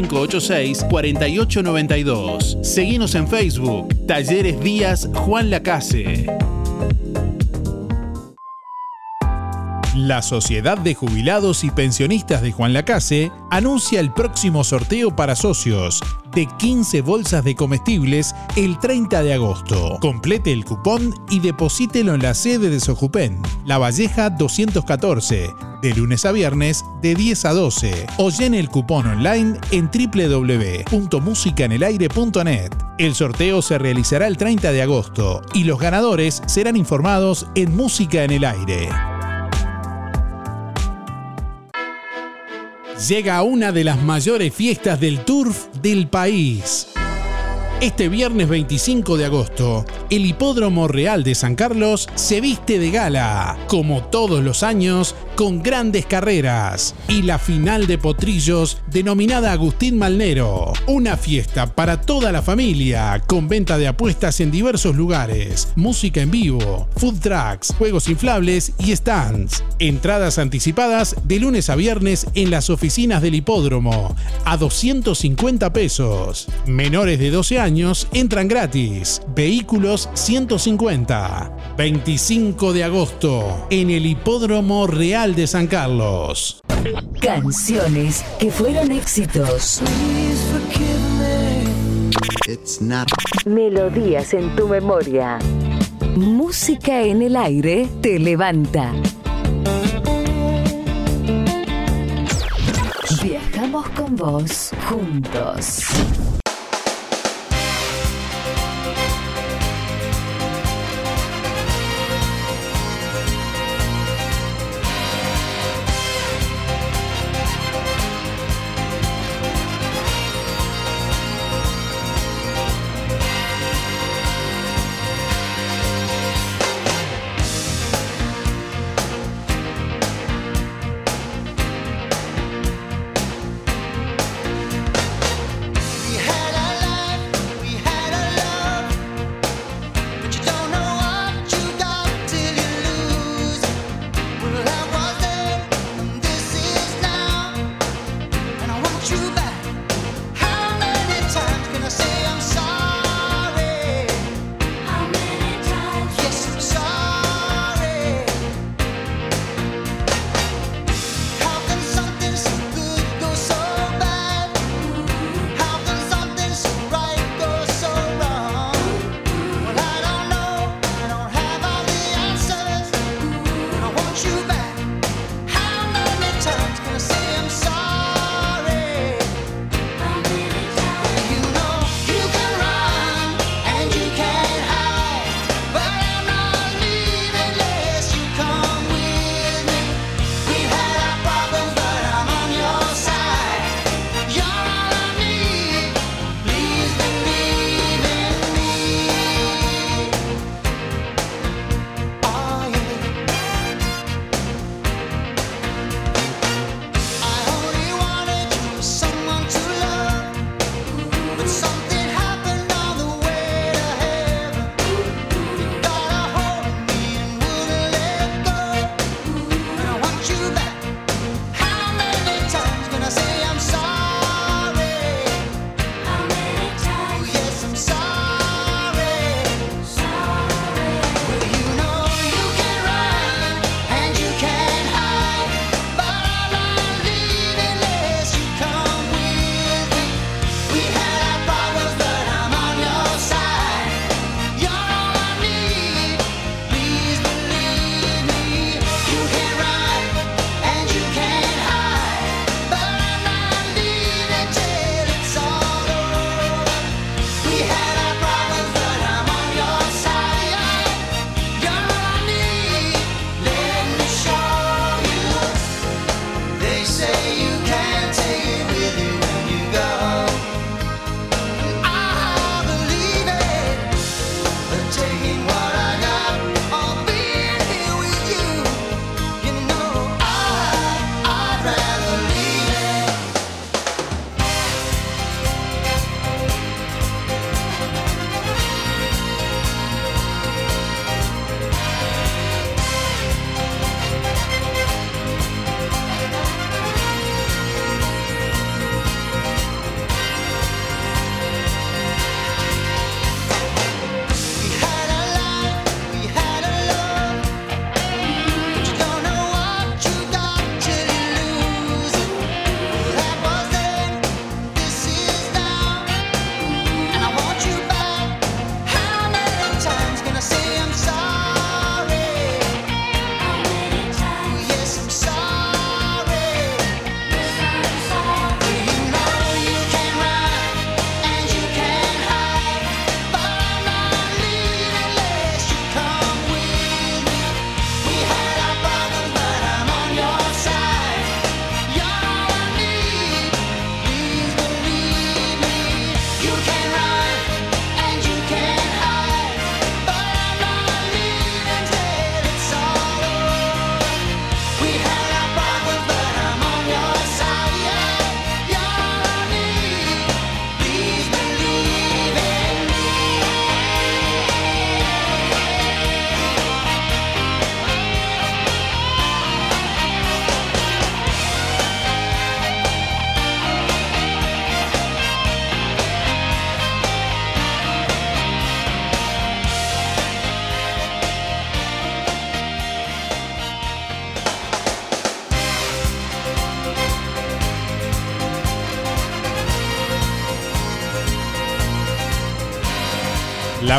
S42: 4586-4892. Seguinos en Facebook. Talleres Díaz Juan Lacase.
S1: La Sociedad de Jubilados y Pensionistas de Juan Lacase anuncia el próximo sorteo para socios de 15 bolsas de comestibles el 30 de agosto. Complete el cupón y deposítelo en la sede de Sojupen, La Valleja 214, de lunes a viernes de 10 a 12 o llene el cupón online en www.musicanelaire.net. El sorteo se realizará el 30 de agosto y los ganadores serán informados en Música en el Aire. Llega una de las mayores fiestas del turf del país. Este viernes 25 de agosto, el Hipódromo Real de San Carlos se viste de gala, como todos los años, con grandes carreras y la final de potrillos denominada Agustín Malnero. Una fiesta para toda la familia, con venta de apuestas en diversos lugares, música en vivo, food trucks, juegos inflables y stands. Entradas anticipadas de lunes a viernes en las oficinas del hipódromo a 250 pesos. Menores de 12 años entran gratis. Vehículos 150. 25 de agosto en el Hipódromo Real de San Carlos.
S43: Canciones que fueron éxitos. Melodías en tu memoria. Música en el aire te levanta. Viajamos con vos juntos.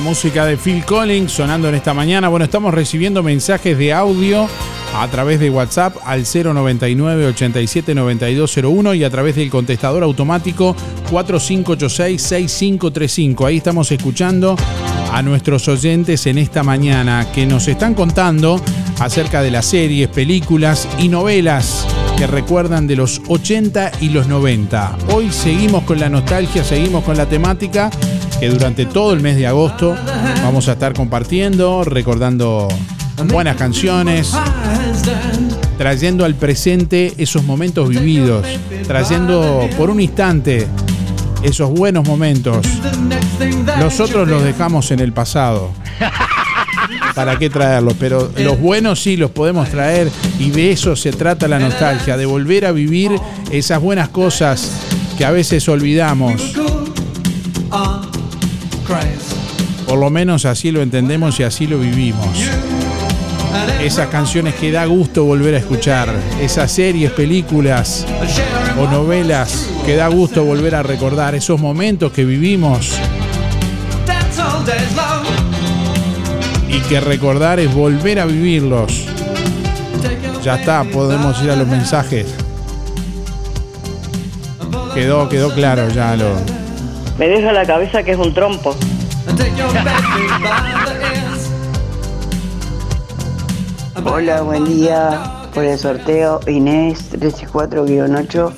S1: Música de Phil Collins sonando en esta mañana. Bueno, estamos recibiendo mensajes de audio a través de WhatsApp al 099 87 9201 y a través del contestador automático 4586 6535. Ahí estamos escuchando a nuestros oyentes en esta mañana que nos están contando acerca de las series, películas y novelas que recuerdan de los 80 y los 90. Hoy seguimos con la nostalgia, seguimos con la temática que durante todo el mes de agosto vamos a estar compartiendo, recordando buenas canciones, trayendo al presente esos momentos vividos, trayendo por un instante esos buenos momentos. Los otros los dejamos en el pasado. ¿Para qué traerlos? Pero los buenos sí los podemos traer y de eso se trata la nostalgia, de volver a vivir esas buenas cosas que a veces olvidamos. Por lo menos así lo entendemos y así lo vivimos. Esas canciones que da gusto volver a escuchar, esas series, películas o novelas que da gusto volver a recordar, esos momentos que vivimos y que recordar es volver a vivirlos. Ya está, podemos ir a los mensajes. Quedó, quedó claro ya lo.
S44: Me deja la cabeza que es un trompo.
S45: Hola, buen día por el sorteo Inés 34-8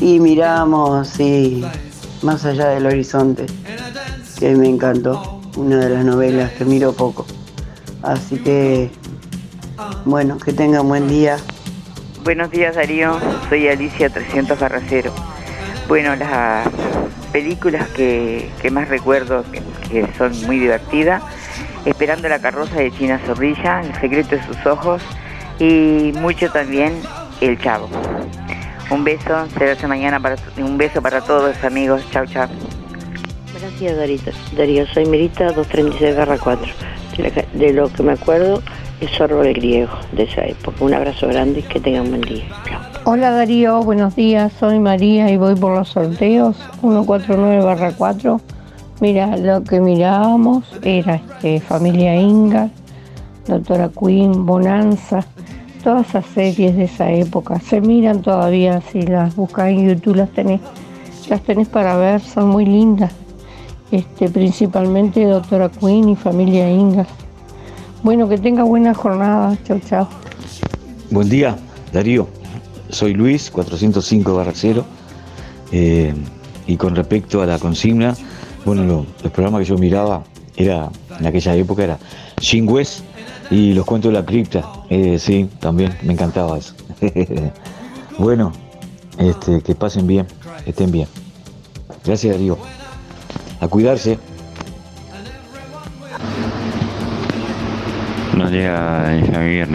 S45: y miramos sí, más allá del horizonte, que me encantó, una de las novelas que miro poco. Así que, bueno, que tengan buen día.
S46: Buenos días Darío, soy Alicia 300 Barracero. Bueno, las películas que, que más recuerdo que, son muy divertidas, Esperando la carroza de China Zorrilla, El secreto de sus ojos y mucho también El Chavo. Un beso, será hasta mañana para un beso para todos amigos, chao chao.
S47: Días, Darito. Darío, soy Mirita 236 4. De, lo que me acuerdo es Sorbo el griego de esa época. Un abrazo grande y que tengan buen día.
S48: Hola Darío, buenos días, soy María y voy por los sorteos 149 4. Mira, lo que mirábamos era este, Familia Inga, Doctora Queen, Bonanza, todas esas series de esa época. Se miran todavía, si las buscas en YouTube las tenés, las tenés para ver, son muy lindas. Este, principalmente Doctora Queen y Familia Inga. Bueno, que tenga buena jornada. Chau, chau.
S49: Buen día, Darío. Soy Luis, 405 0. Eh, y con respecto a la consigna, bueno, lo- los programas que yo miraba era en aquella época era West y los cuentos de la cripta. Eh, sí, también me encantaba eso. bueno, este, que pasen bien, estén bien. Gracias, Darío. A cuidarse.
S50: Buenos días, Javier.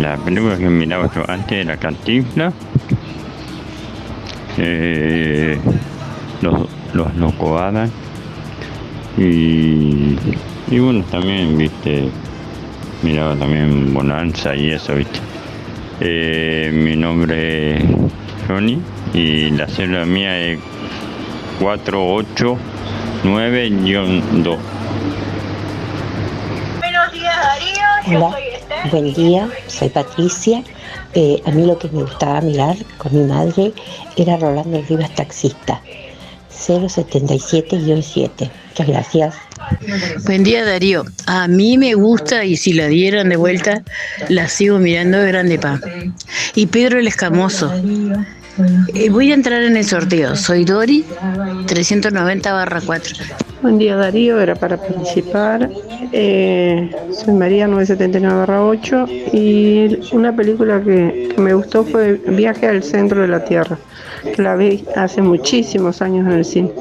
S50: La película que miraba yo antes era Cantinflas. Eh, los, los Loco Adams. Y, y bueno, también, viste, miraba también Bonanza y eso, viste. Eh, mi nombre es Johnny y la célula mía es 489-2.
S51: Darío. Yo
S47: Hola,
S51: soy Esther.
S47: buen día, soy Patricia. Eh, a mí lo que me gustaba mirar con mi madre era Rolando Rivas Taxista, 077-7. Muchas gracias.
S52: Buen día Darío, a mí me gusta y si la dieran de vuelta la sigo mirando de grande pa. Y Pedro el Escamoso. Eh, voy a entrar en el sorteo, soy Dori 390 4.
S48: Buen día Darío, era para participar. Eh, soy María 979-8 y una película que, que me gustó fue Viaje al centro de la Tierra, que la vi hace muchísimos años en el cine.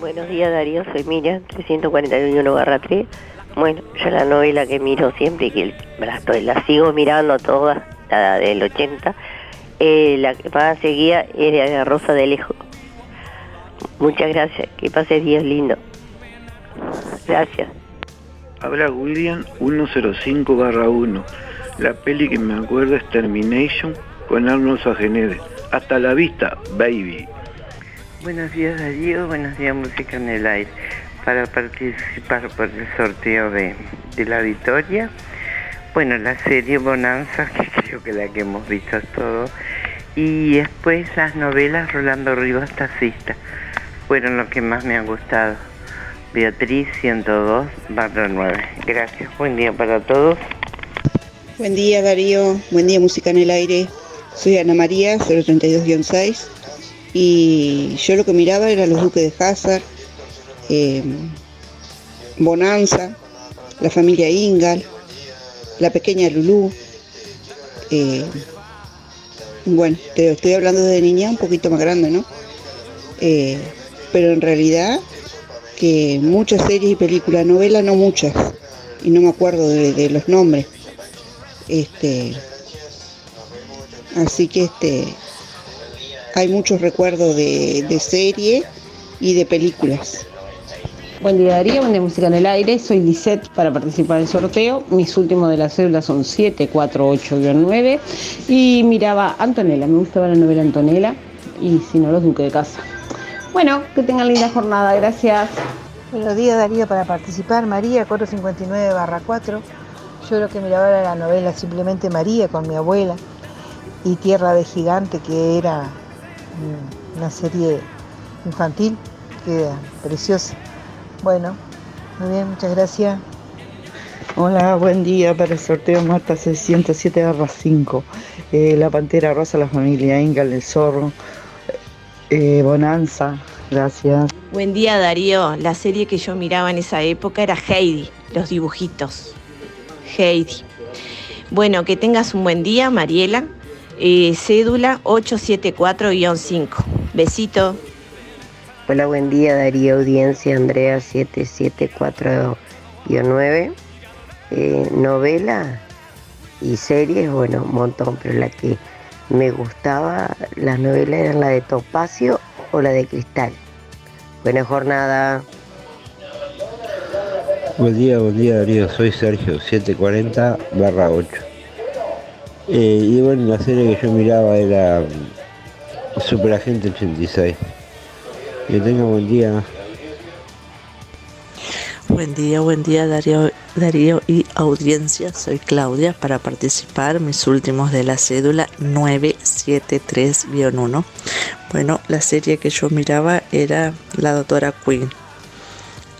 S47: Buenos días Darío, soy Miriam, 341 3. Bueno, yo la novela que miro siempre y que la, estoy- la sigo mirando toda, la del 80, eh, la que más seguía era la Rosa de Lejos. Muchas gracias, que pase días lindo. Gracias.
S21: Habla William 105 1. La peli que me acuerdo es Termination con Arnold Schwarzenegger. Hasta la vista, baby.
S46: Buenos días Darío, buenos días Música en el Aire.
S53: para participar por el sorteo de, de la victoria. Bueno, la serie Bonanza, que creo que la que hemos visto todos. Y después las novelas Rolando Rivas Taxista. Fueron lo que más me han gustado. Beatriz 102 barra 9. Gracias, buen día para todos.
S49: Buen día Darío, buen día Música en el Aire. Soy Ana María, 032-6 y yo lo que miraba era Los Duques de Hazard, eh, Bonanza, la familia Ingal, la pequeña Lulú. eh, bueno, te estoy hablando de niña un poquito más grande, ¿no? Eh, pero en realidad que muchas series y películas, novelas no muchas, y no me acuerdo de, de los nombres. Este, así que este, hay muchos recuerdos de, de serie y de películas.
S54: Buen día Darío, buen día Música en el Aire, soy Lisette para participar del sorteo. Mis últimos de las cédulas son 748-9 y miraba Antonella, me gustaba la novela Antonella y si no los Duques de Casa. Bueno, que tengan linda jornada, gracias.
S55: Buenos días Darío para participar, María 459 barra 4. Yo lo que miraba la novela Simplemente María con mi abuela y Tierra de Gigante que era mm, una serie infantil que era preciosa. Bueno, muy bien, muchas gracias.
S56: Hola, buen día para el sorteo Marta 607 barra 5. Eh, la Pantera Rosa, la familia Ingal, el Zorro, eh, Bonanza, gracias.
S57: Buen día Darío, la serie que yo miraba en esa época era Heidi, los dibujitos. Heidi. Bueno, que tengas un buen día, Mariela. Eh, cédula 874-5. Besito.
S24: Hola, buen día Darío Audiencia, Andrea 774-9. Eh, novela y series, bueno, un montón, pero la que me gustaba, las novelas eran la de Topacio o la de Cristal. Buena jornada.
S58: Buen día, buen día Darío, soy Sergio, 740 barra 8. Eh, y bueno, la serie que yo miraba era mm, Superagente 86. Que tenga buen día.
S59: Buen día, buen día Darío, Darío y audiencia. Soy Claudia para participar. Mis últimos de la cédula 973-1. Bueno, la serie que yo miraba era La Doctora Queen.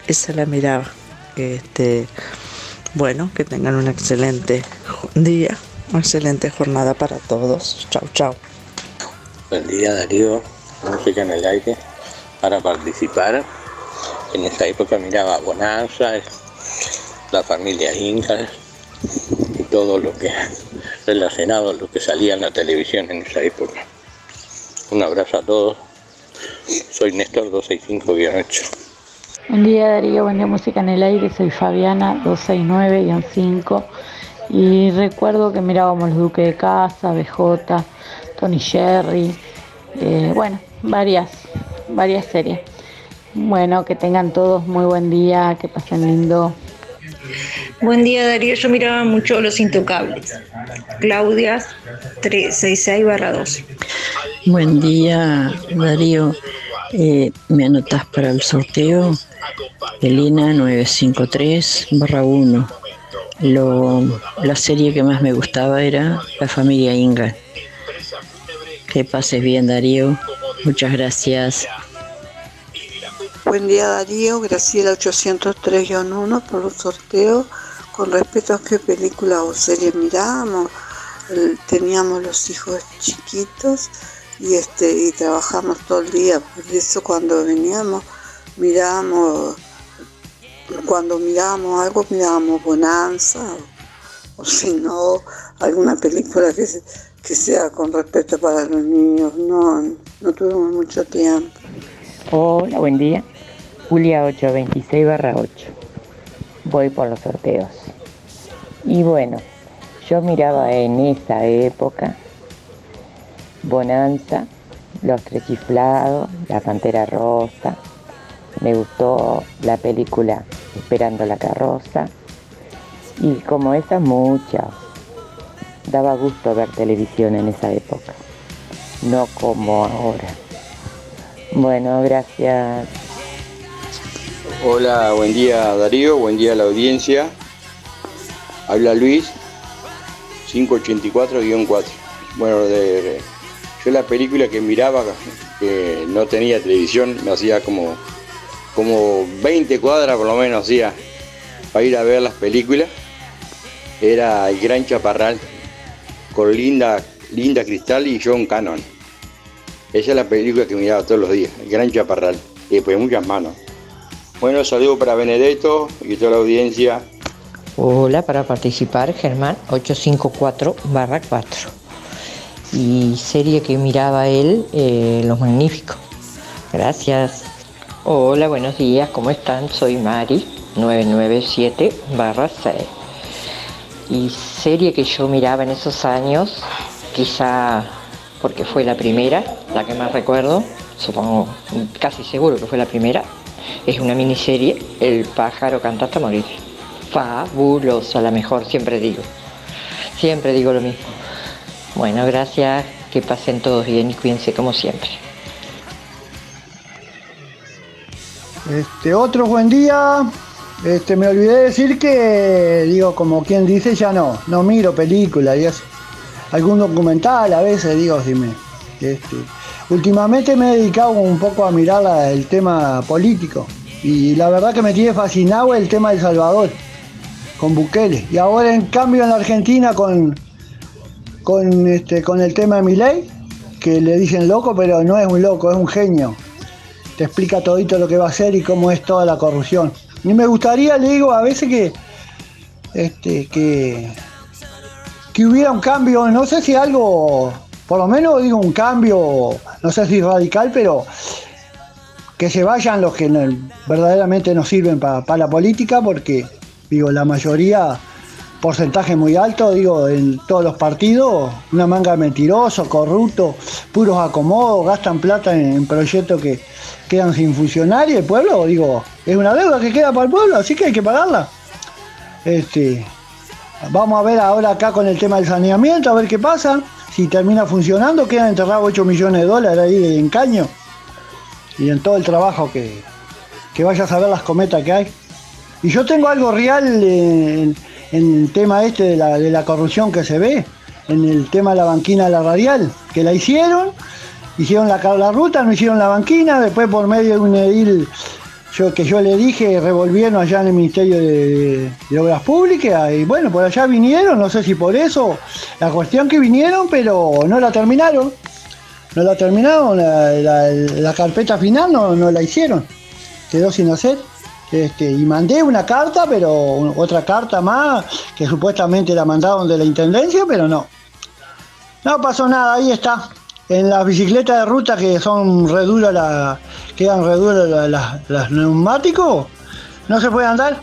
S59: Esa la miraba. Este, bueno, que tengan un excelente día, una excelente jornada para todos. Chau, chau.
S60: Buen día Darío, música en el aire para participar. En esa época miraba Bonanza, la familia Inca y todo lo que relacionado a lo que salía en la televisión en esa época. Un abrazo a todos. Soy Néstor 265-8.
S61: Buen día Darío, buen día Música en el Aire, soy Fabiana 269-5 y recuerdo que mirábamos Los Duques de Casa, BJ, Tony Jerry, eh, bueno, varias, varias series. Bueno, que tengan todos muy buen día, que pasen lindo.
S62: Buen día Darío, yo miraba mucho Los Intocables. Claudia 366 barra 2.
S63: Buen día, Darío. Eh, ¿Me anotas para el sorteo? Elena 953 barra 1. Lo, la serie que más me gustaba era La familia Inga. Que pases bien, Darío. Muchas gracias.
S64: Buen día Darío, Graciela 803-1 por los sorteos. Con respecto a qué película o serie mirábamos, teníamos los hijos chiquitos y este y trabajamos todo el día. Por eso cuando veníamos mirábamos, cuando mirábamos algo mirábamos Bonanza o, si no alguna película que, que sea con respecto para los niños. No, no tuvimos mucho tiempo.
S48: Hola, buen día. Julia 826 barra 8. Voy por los sorteos. Y bueno, yo miraba en esa época Bonanza, Los Tres Chiflados, La Pantera Rosa. Me gustó la película Esperando la Carroza. Y como esas muchas, daba gusto ver televisión en esa época. No como ahora. Bueno, gracias.
S49: Hola, buen día Darío, buen día a la audiencia. Habla Luis, 584-4. Bueno, de, yo la película que miraba, que no tenía televisión, me hacía como, como 20 cuadras por lo menos, hacía para ir a ver las películas. Era El Gran Chaparral, con Linda, Linda Cristal y John Cannon. Esa es la película que miraba todos los días, El Gran Chaparral. Y después muchas manos. Bueno, saludo para Benedetto y toda la audiencia.
S48: Hola, para participar, Germán 854 barra 4. Y serie que miraba él, eh, Los Magníficos. Gracias. Hola, buenos días, ¿cómo están? Soy Mari 997 barra 6. Y serie que yo miraba en esos años, quizá porque fue la primera, la que más recuerdo, supongo, casi seguro que fue la primera, es una miniserie, El pájaro canta hasta morir. Fabulosa, la mejor, siempre digo. Siempre digo lo mismo. Bueno, gracias, que pasen todos bien y cuídense como siempre.
S31: Este, otro buen día. Este, me olvidé de decir que, digo, como quien dice, ya no, no miro películas y eso. Algún documental a veces, digo, si me. Este, últimamente me he dedicado un poco a mirar el tema político. Y la verdad que me tiene fascinado el tema del Salvador, con Bukele. Y ahora en cambio en la Argentina con, con, este, con el tema de Milei, que le dicen loco, pero no es un loco, es un genio. Te explica todito lo que va a hacer y cómo es toda la corrupción. Y me gustaría, le digo, a veces que, este, que, que hubiera un cambio, no sé si algo, por lo menos digo un cambio, no sé si radical, pero que se vayan los que verdaderamente no sirven para la política, porque digo, la mayoría, porcentaje muy alto, digo, en todos los partidos, una manga de mentirosos, corruptos, puros acomodos, gastan plata en, en proyectos que quedan sin funcionar y el pueblo, digo, es una deuda que queda para el pueblo, así que hay que pagarla. Este, vamos a ver ahora acá con el tema del saneamiento, a ver qué pasa. Si termina funcionando, quedan enterrados 8 millones de dólares ahí en caño. Y en todo el trabajo que, que vayas a ver las cometas que hay. Y yo tengo algo real en, el tema este de la, de la corrupción que se ve, en el tema de la banquina de la radial, que la hicieron, hicieron la, la ruta, no hicieron la banquina, después por medio de un edil yo, que yo le dije, revolvieron allá en el Ministerio de, Obras Públicas, y bueno, por allá vinieron, no sé si por eso, la cuestión que vinieron, pero no la terminaron, no la terminaron, la carpeta final no, no la hicieron, quedó sin hacer. Este, y mandé una carta, pero otra carta más, que supuestamente la mandaron de la intendencia, pero no. No pasó nada, ahí está. En las bicicletas de ruta que son re duras, la, quedan re duras la- la- las neumáticos, no se puede andar.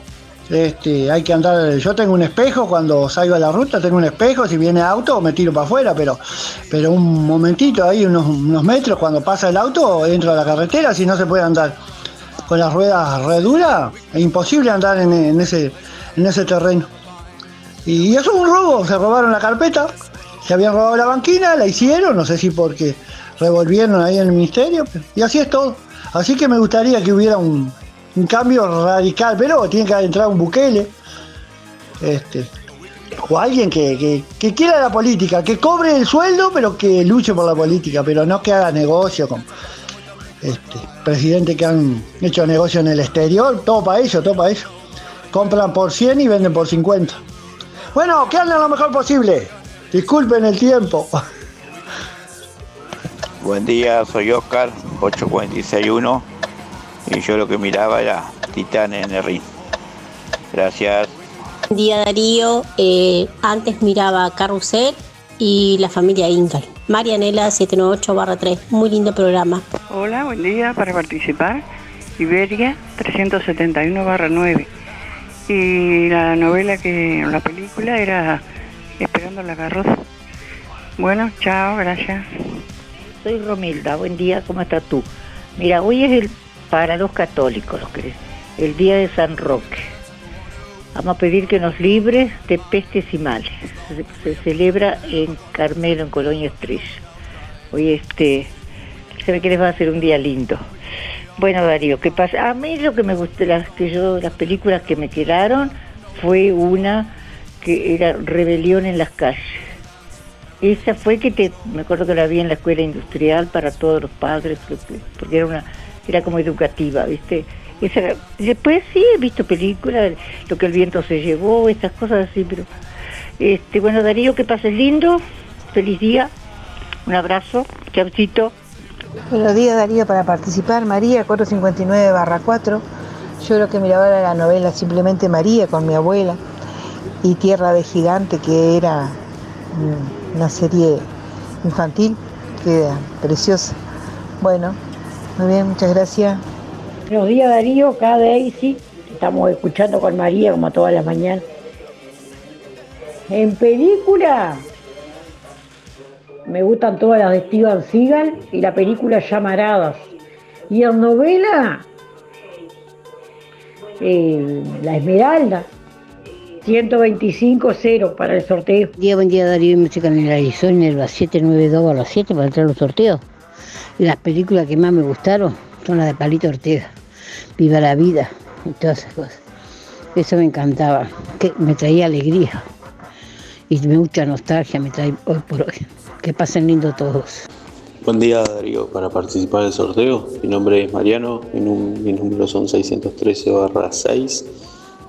S31: Este, hay que andar, yo tengo un espejo cuando salgo a la ruta, tengo un espejo, si viene auto me tiro para afuera, pero, pero un momentito ahí, unos, unos metros, cuando pasa el auto, entro a la carretera, si no se puede andar con las ruedas re duras, es imposible andar en, ese, en ese terreno. Y eso es un robo, se robaron la carpeta, se habían robado la banquina, la hicieron, no sé si porque revolvieron ahí el ministerio, y así es todo. Así que me gustaría que hubiera un, un cambio radical, pero tiene que entrar un Bukele, este, o alguien que, que- quiera la política, que cobre el sueldo, pero que luche por la política, pero no que haga negocio con este, presidentes que han hecho negocio en el exterior, todo para ellos, todo para ellos. Compran por 100 y venden por 50. Bueno, que anden lo mejor posible. Disculpen el tiempo.
S65: Buen día, soy Oscar, 8461 y yo lo que miraba era Titán en el ring. Gracias.
S46: Buen día Darío, Eh, antes miraba Carrusel y la familia Ingal. Marianela 798-3, muy lindo programa.
S66: Hola, buen día para participar. Iberia 371-9. Y la novela que, la película era Esperando la carroza. Bueno, chao, gracias.
S67: Soy Romilda, buen día, ¿cómo estás tú? Mira, hoy es el, para los católicos, el día de San Roque. Vamos a pedir que nos libre de pestes y males. Se, se celebra en Carmelo, en Colonia Estrella. Hoy este, se ve que les va a ser un día lindo.
S68: Bueno, Darío, ¿qué pasa? A mí lo que me gustó, las, que yo, las películas que me quedaron fue una que era Rebelión en las calles. Esa fue que te, me acuerdo que la vi en la escuela industrial para todos los padres, porque, era una, era como educativa, ¿viste? Esa después sí he visto películas, lo que el viento se llevó, esas cosas así, pero este, bueno Darío, que pases lindo, feliz día, un abrazo, chaucito.
S66: Buenos días Darío para participar. María 459 barra 4. Yo lo que miraba la novela Simplemente María con mi abuela y Tierra de Gigante que era una serie infantil que era preciosa. Bueno, muy bien, muchas gracias.
S61: Buenos días Darío, acá Daisy, estamos escuchando con María como todas las mañanas. En película me gustan todas las de Steven Seagal y la película Llamaradas. Y en novela, eh, La Esmeralda, 125-0 para el sorteo.
S69: Día, buen día Darío y Música en el aire. Soy Nerva 792 a las 7 para entrar a los sorteos. Y las películas que más me gustaron son las de Palito Ortega. Viva la vida y todas esas cosas. Eso me encantaba, que me traía alegría. Y mucha nostalgia me trae hoy por hoy. Que pasen lindo todos.
S70: Buen día Darío, para participar del sorteo. Mi nombre es Mariano, mi, número son 613 6.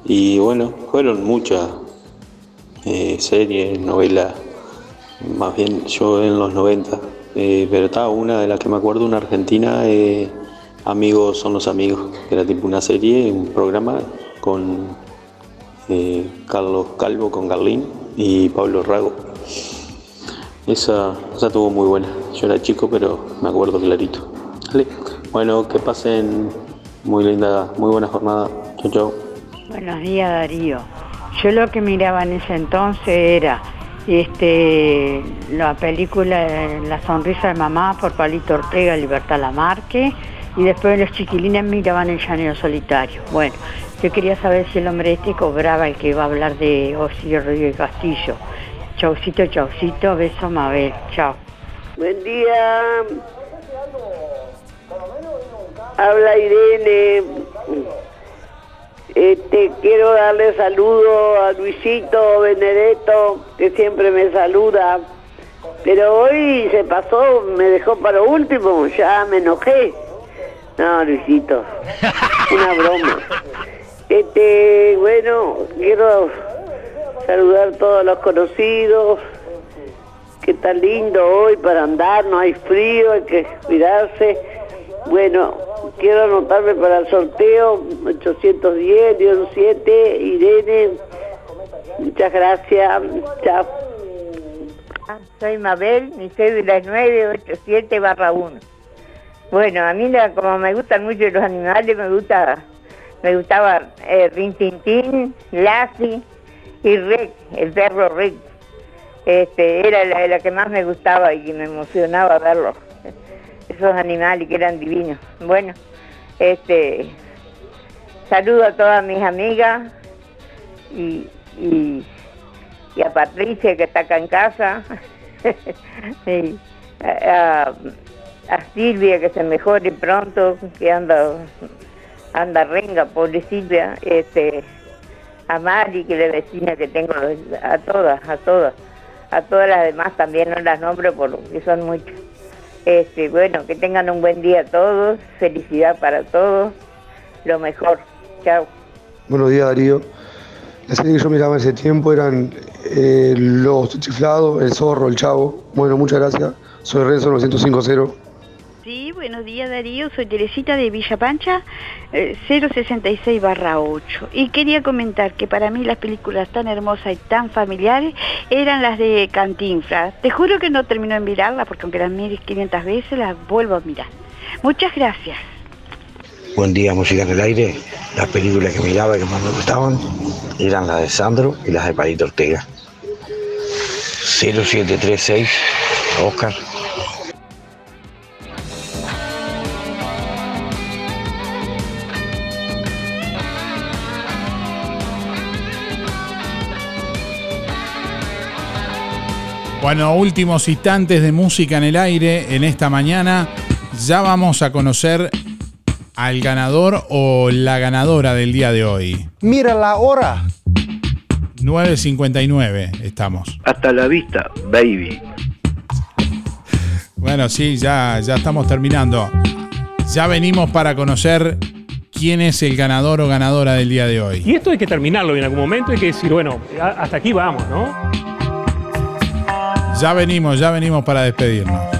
S70: Y bueno, fueron muchas eh, series, novelas, más bien yo en los 90. Eh, pero estaba una de las que me acuerdo, una argentina, eh, Amigos son los amigos, que era tipo una serie, un programa con Carlos Calvo, con Garlín y Pablo Rago. Esa, esa estuvo muy buena. Yo era chico, pero me acuerdo clarito. Bueno, que pasen muy linda, muy buena jornada. Chau, chau.
S71: Buenos días Darío. Yo lo que miraba en ese entonces era este la película La sonrisa de mamá por Palito Ortega, Libertad Lamarque y después los chiquilines miraban el llanero solitario. Bueno, yo quería saber si el hombre este cobraba el que iba a hablar de Osirio Rodríguez Castillo. Chaucito, chaucito, beso Mabel, chao.
S72: Buen día. Habla Irene. Este, quiero darle saludo a Luisito Benedetto, que siempre me saluda. Pero hoy se pasó, me dejó para último, ya me enojé. No, Luisito, una broma. Este, bueno, quiero saludar a todos los conocidos. Que está lindo hoy para andar, no hay frío, hay que cuidarse. Bueno, quiero anotarme para el sorteo 810-7, Irene. Muchas gracias. Chao.
S71: Soy Mabel, mi cédula es 987 barra 1. Bueno, a mí la- como me gustan mucho los animales, me gusta, me gustaba eh, Rin Tin Tin, Lassie y Rick, el perro Rick. Este, era la, la que más me gustaba y me emocionaba verlos. Esos animales que eran divinos. Bueno, este, saludo a todas mis amigas y, y, a Patricia que está acá en casa. a Silvia que se mejore pronto, que anda anda renga, pobre Silvia, este, a Mari, que es la vecina que tengo, a todas, a todas, a todas las demás también no las nombro porque son muchas. Este, bueno, que tengan un buen día todos, felicidad para todos, lo mejor. Chao.
S73: Buenos días, Darío. La serie que yo miraba en ese tiempo eran eh, Los Chiflados, El Zorro, El Chavo. Bueno, muchas gracias. Soy Renzo 905
S74: Sí, buenos días Darío, soy Teresita de Villa Pancha, eh, 066 barra 8. Y quería comentar que para mí las películas tan hermosas y tan familiares eran las de Cantinflas. Te juro que no termino de mirarlas porque aunque las mires 500 veces las vuelvo a mirar. Muchas gracias.
S75: Buen día, música en el aire. Las películas que miraba y que más me gustaban eran las de Sandro y las de Palito Ortega. 0736, Oscar.
S76: Bueno, últimos instantes de música en el aire en esta mañana. Ya vamos a conocer
S1: al ganador o la ganadora del día de hoy.
S21: Mira la hora.
S1: 9.59 estamos.
S21: Hasta la vista, baby.
S1: Bueno, sí, ya, ya estamos terminando. Ya venimos para conocer quién es el ganador o ganadora del día de hoy.
S77: Y esto hay que terminarlo en algún momento, hay que decir, bueno, hasta aquí vamos, ¿no?
S1: Ya venimos, ya venimos para despedirnos.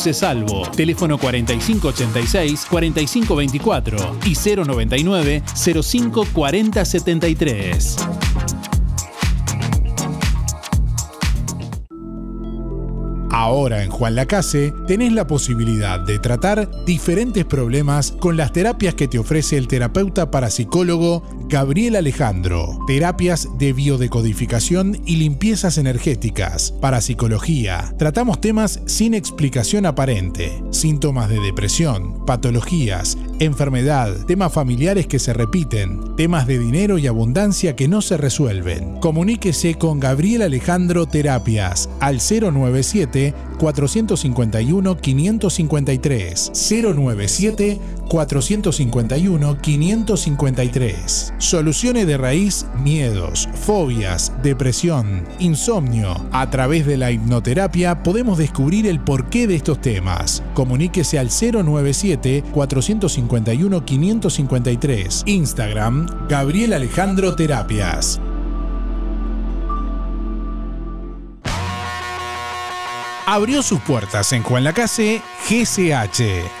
S78: Salvo. Teléfono 4586-4524 y 099-054073.
S1: Ahora en Juan Lacase tenés la posibilidad de tratar diferentes problemas con las terapias que te ofrece el terapeuta parapsicólogo Gabriel Alejandro. Terapias de biodecodificación y limpiezas energéticas, parapsicología. Tratamos temas sin explicación aparente, síntomas de depresión, patologías, enfermedad, temas familiares que se repiten, temas de dinero y abundancia que no se resuelven. Comuníquese con Gabriel Alejandro Terapias al 097 451 553 097 451 553. Soluciones de raíz, miedos, fobias, depresión, insomnio. A través de la hipnoterapia podemos descubrir el porqué de estos temas. Comuníquese al 097 451 553. Instagram Gabriel Alejandro Terapias. abrió sus puertas en Juan Lacase GCH.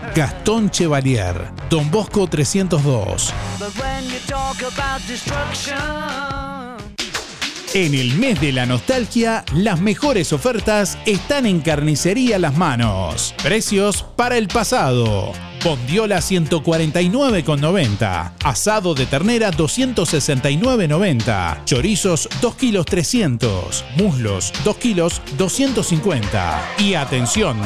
S1: Gastón Chevalier, Don Bosco 302. En el mes de la nostalgia, las mejores ofertas están en Carnicería Las Manos. Precios para el pasado. Bondiola 149,90. Asado de ternera 269,90. Chorizos 2 kilos 300. Muslos 2 kilos 250. Y atención,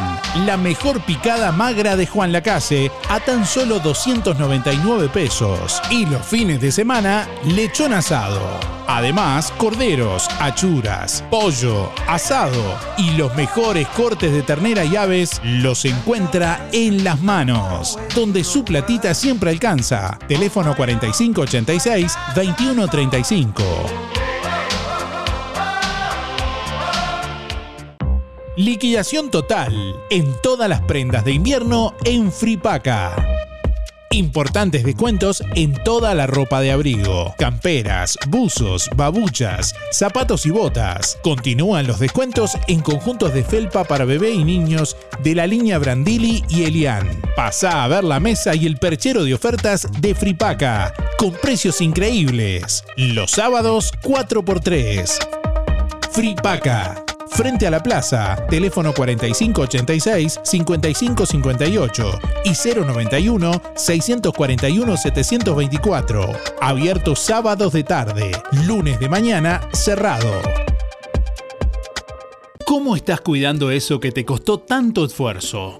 S1: la mejor picada magra de Juan Lacase a tan solo 299 pesos. Y los fines de semana, lechón asado. Además, corderos, achuras, pollo, asado y los mejores cortes de ternera y aves los encuentra en las manos, donde su platita siempre alcanza. Teléfono 4586-2135. Liquidación total en todas las prendas de invierno en Fripaca. Importantes descuentos en toda la ropa de abrigo, camperas, buzos, babuchas, zapatos y botas. Continúan los descuentos en conjuntos de felpa para bebé y niños de la línea Brandili y Elian. Pasa a ver la mesa y el perchero de ofertas de Fripaca, con precios increíbles. Los sábados 4x3. Fripaca frente a la plaza, teléfono 4586-5558 y 091-641-724. Abierto sábados de tarde, lunes de mañana, cerrado.
S78: ¿Cómo estás cuidando eso que te costó tanto esfuerzo?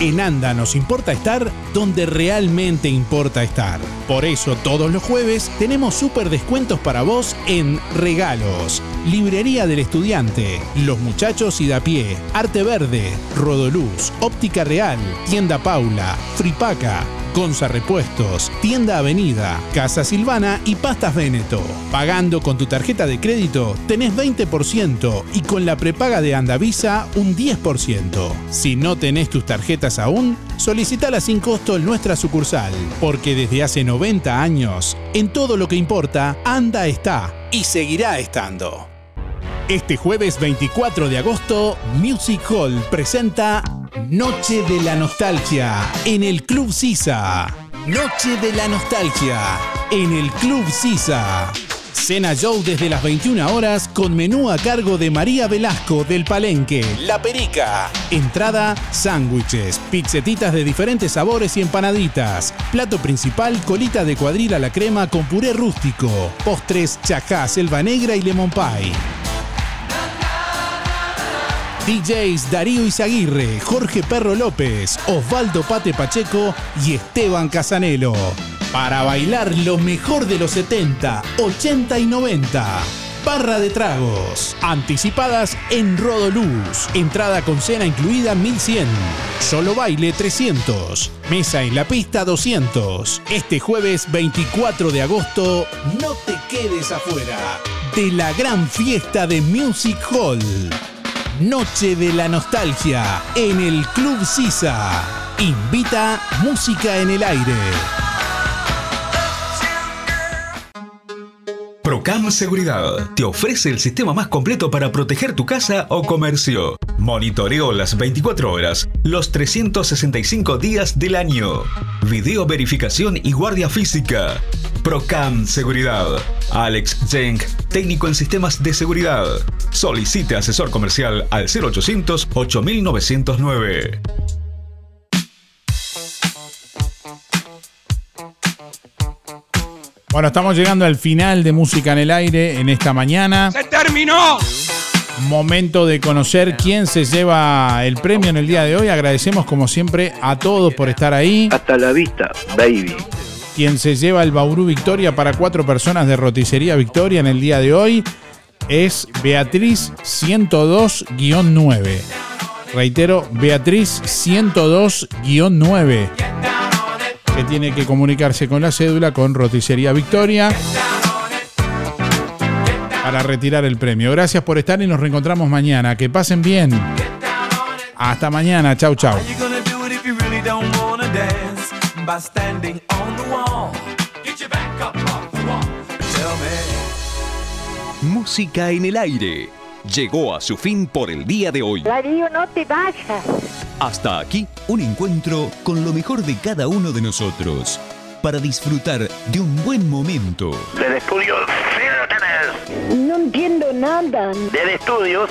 S1: En ANDA nos importa estar donde realmente importa estar. Por eso todos los jueves tenemos súper descuentos para vos en regalos. Librería del Estudiante, Los Muchachos y da pie, Arte Verde, Rodoluz, Óptica Real, Tienda Paula, Fripaca, Gonza Repuestos, Tienda Avenida, Casa Silvana y Pastas Veneto. Pagando con tu tarjeta de crédito tenés 20% y con la prepaga de Andavisa un 10%. Si no tenés tus tarjetas aún, solicitala sin costo en nuestra sucursal, porque desde hace 90 años, en todo lo que importa, Anda está y seguirá estando. Este jueves 24 de agosto, Music Hall presenta Noche de la Nostalgia en el Club Sisa. Noche de la Nostalgia en el Club Sisa. Cena Show desde las 21 horas con menú a cargo de María Velasco del Palenque, La Perica. Entrada, sándwiches, pizzetitas de diferentes sabores y empanaditas. Plato principal, colita de cuadril a la crema con puré rústico. Postres, chajá, selva negra y lemon pie. DJs Darío Izaguirre, Jorge Perro López, Osvaldo Pate Pacheco y Esteban Casanelo. Para bailar lo mejor de los 70, 80 y 90. Barra de tragos. Anticipadas en Rodoluz. Entrada con cena incluida 1100. Solo baile 300. Mesa en la pista 200. Este jueves 24 de agosto, no te quedes afuera de la gran fiesta de Music Hall. Noche de la Nostalgia en el Club Sisa. Invita Música en el Aire.
S37: Procam Seguridad te ofrece el sistema más completo para proteger tu casa o comercio. Monitoreo las 24 horas, los 365 días del año. Video verificación y guardia física. Procam Seguridad. Alex Zeng, técnico en sistemas de seguridad. Solicite asesor comercial al 0800 8909.
S1: Bueno, estamos llegando al final de Música en el Aire en esta mañana.
S79: ¡Se terminó!
S1: Momento de conocer quién se lleva el premio en el día de hoy. Agradecemos como siempre a todos por estar ahí.
S13: Hasta la vista, baby.
S1: Quien se lleva el Bauru Victoria para cuatro personas de Roticería Victoria en el día de hoy es Beatriz 102-9. Reitero, Beatriz 102-9 que tiene que comunicarse con la cédula con Roticería Victoria para retirar el premio. Gracias por estar y nos reencontramos mañana. Que pasen bien. Hasta mañana. Chau, chau.
S37: Música en el aire. Llegó a su fin por el día de hoy.
S10: Darío, no te vayas.
S37: Hasta aquí un encuentro con lo mejor de cada uno de nosotros para disfrutar de un buen momento.
S13: Del estudio, sí
S10: No entiendo nada.
S13: Del estudios,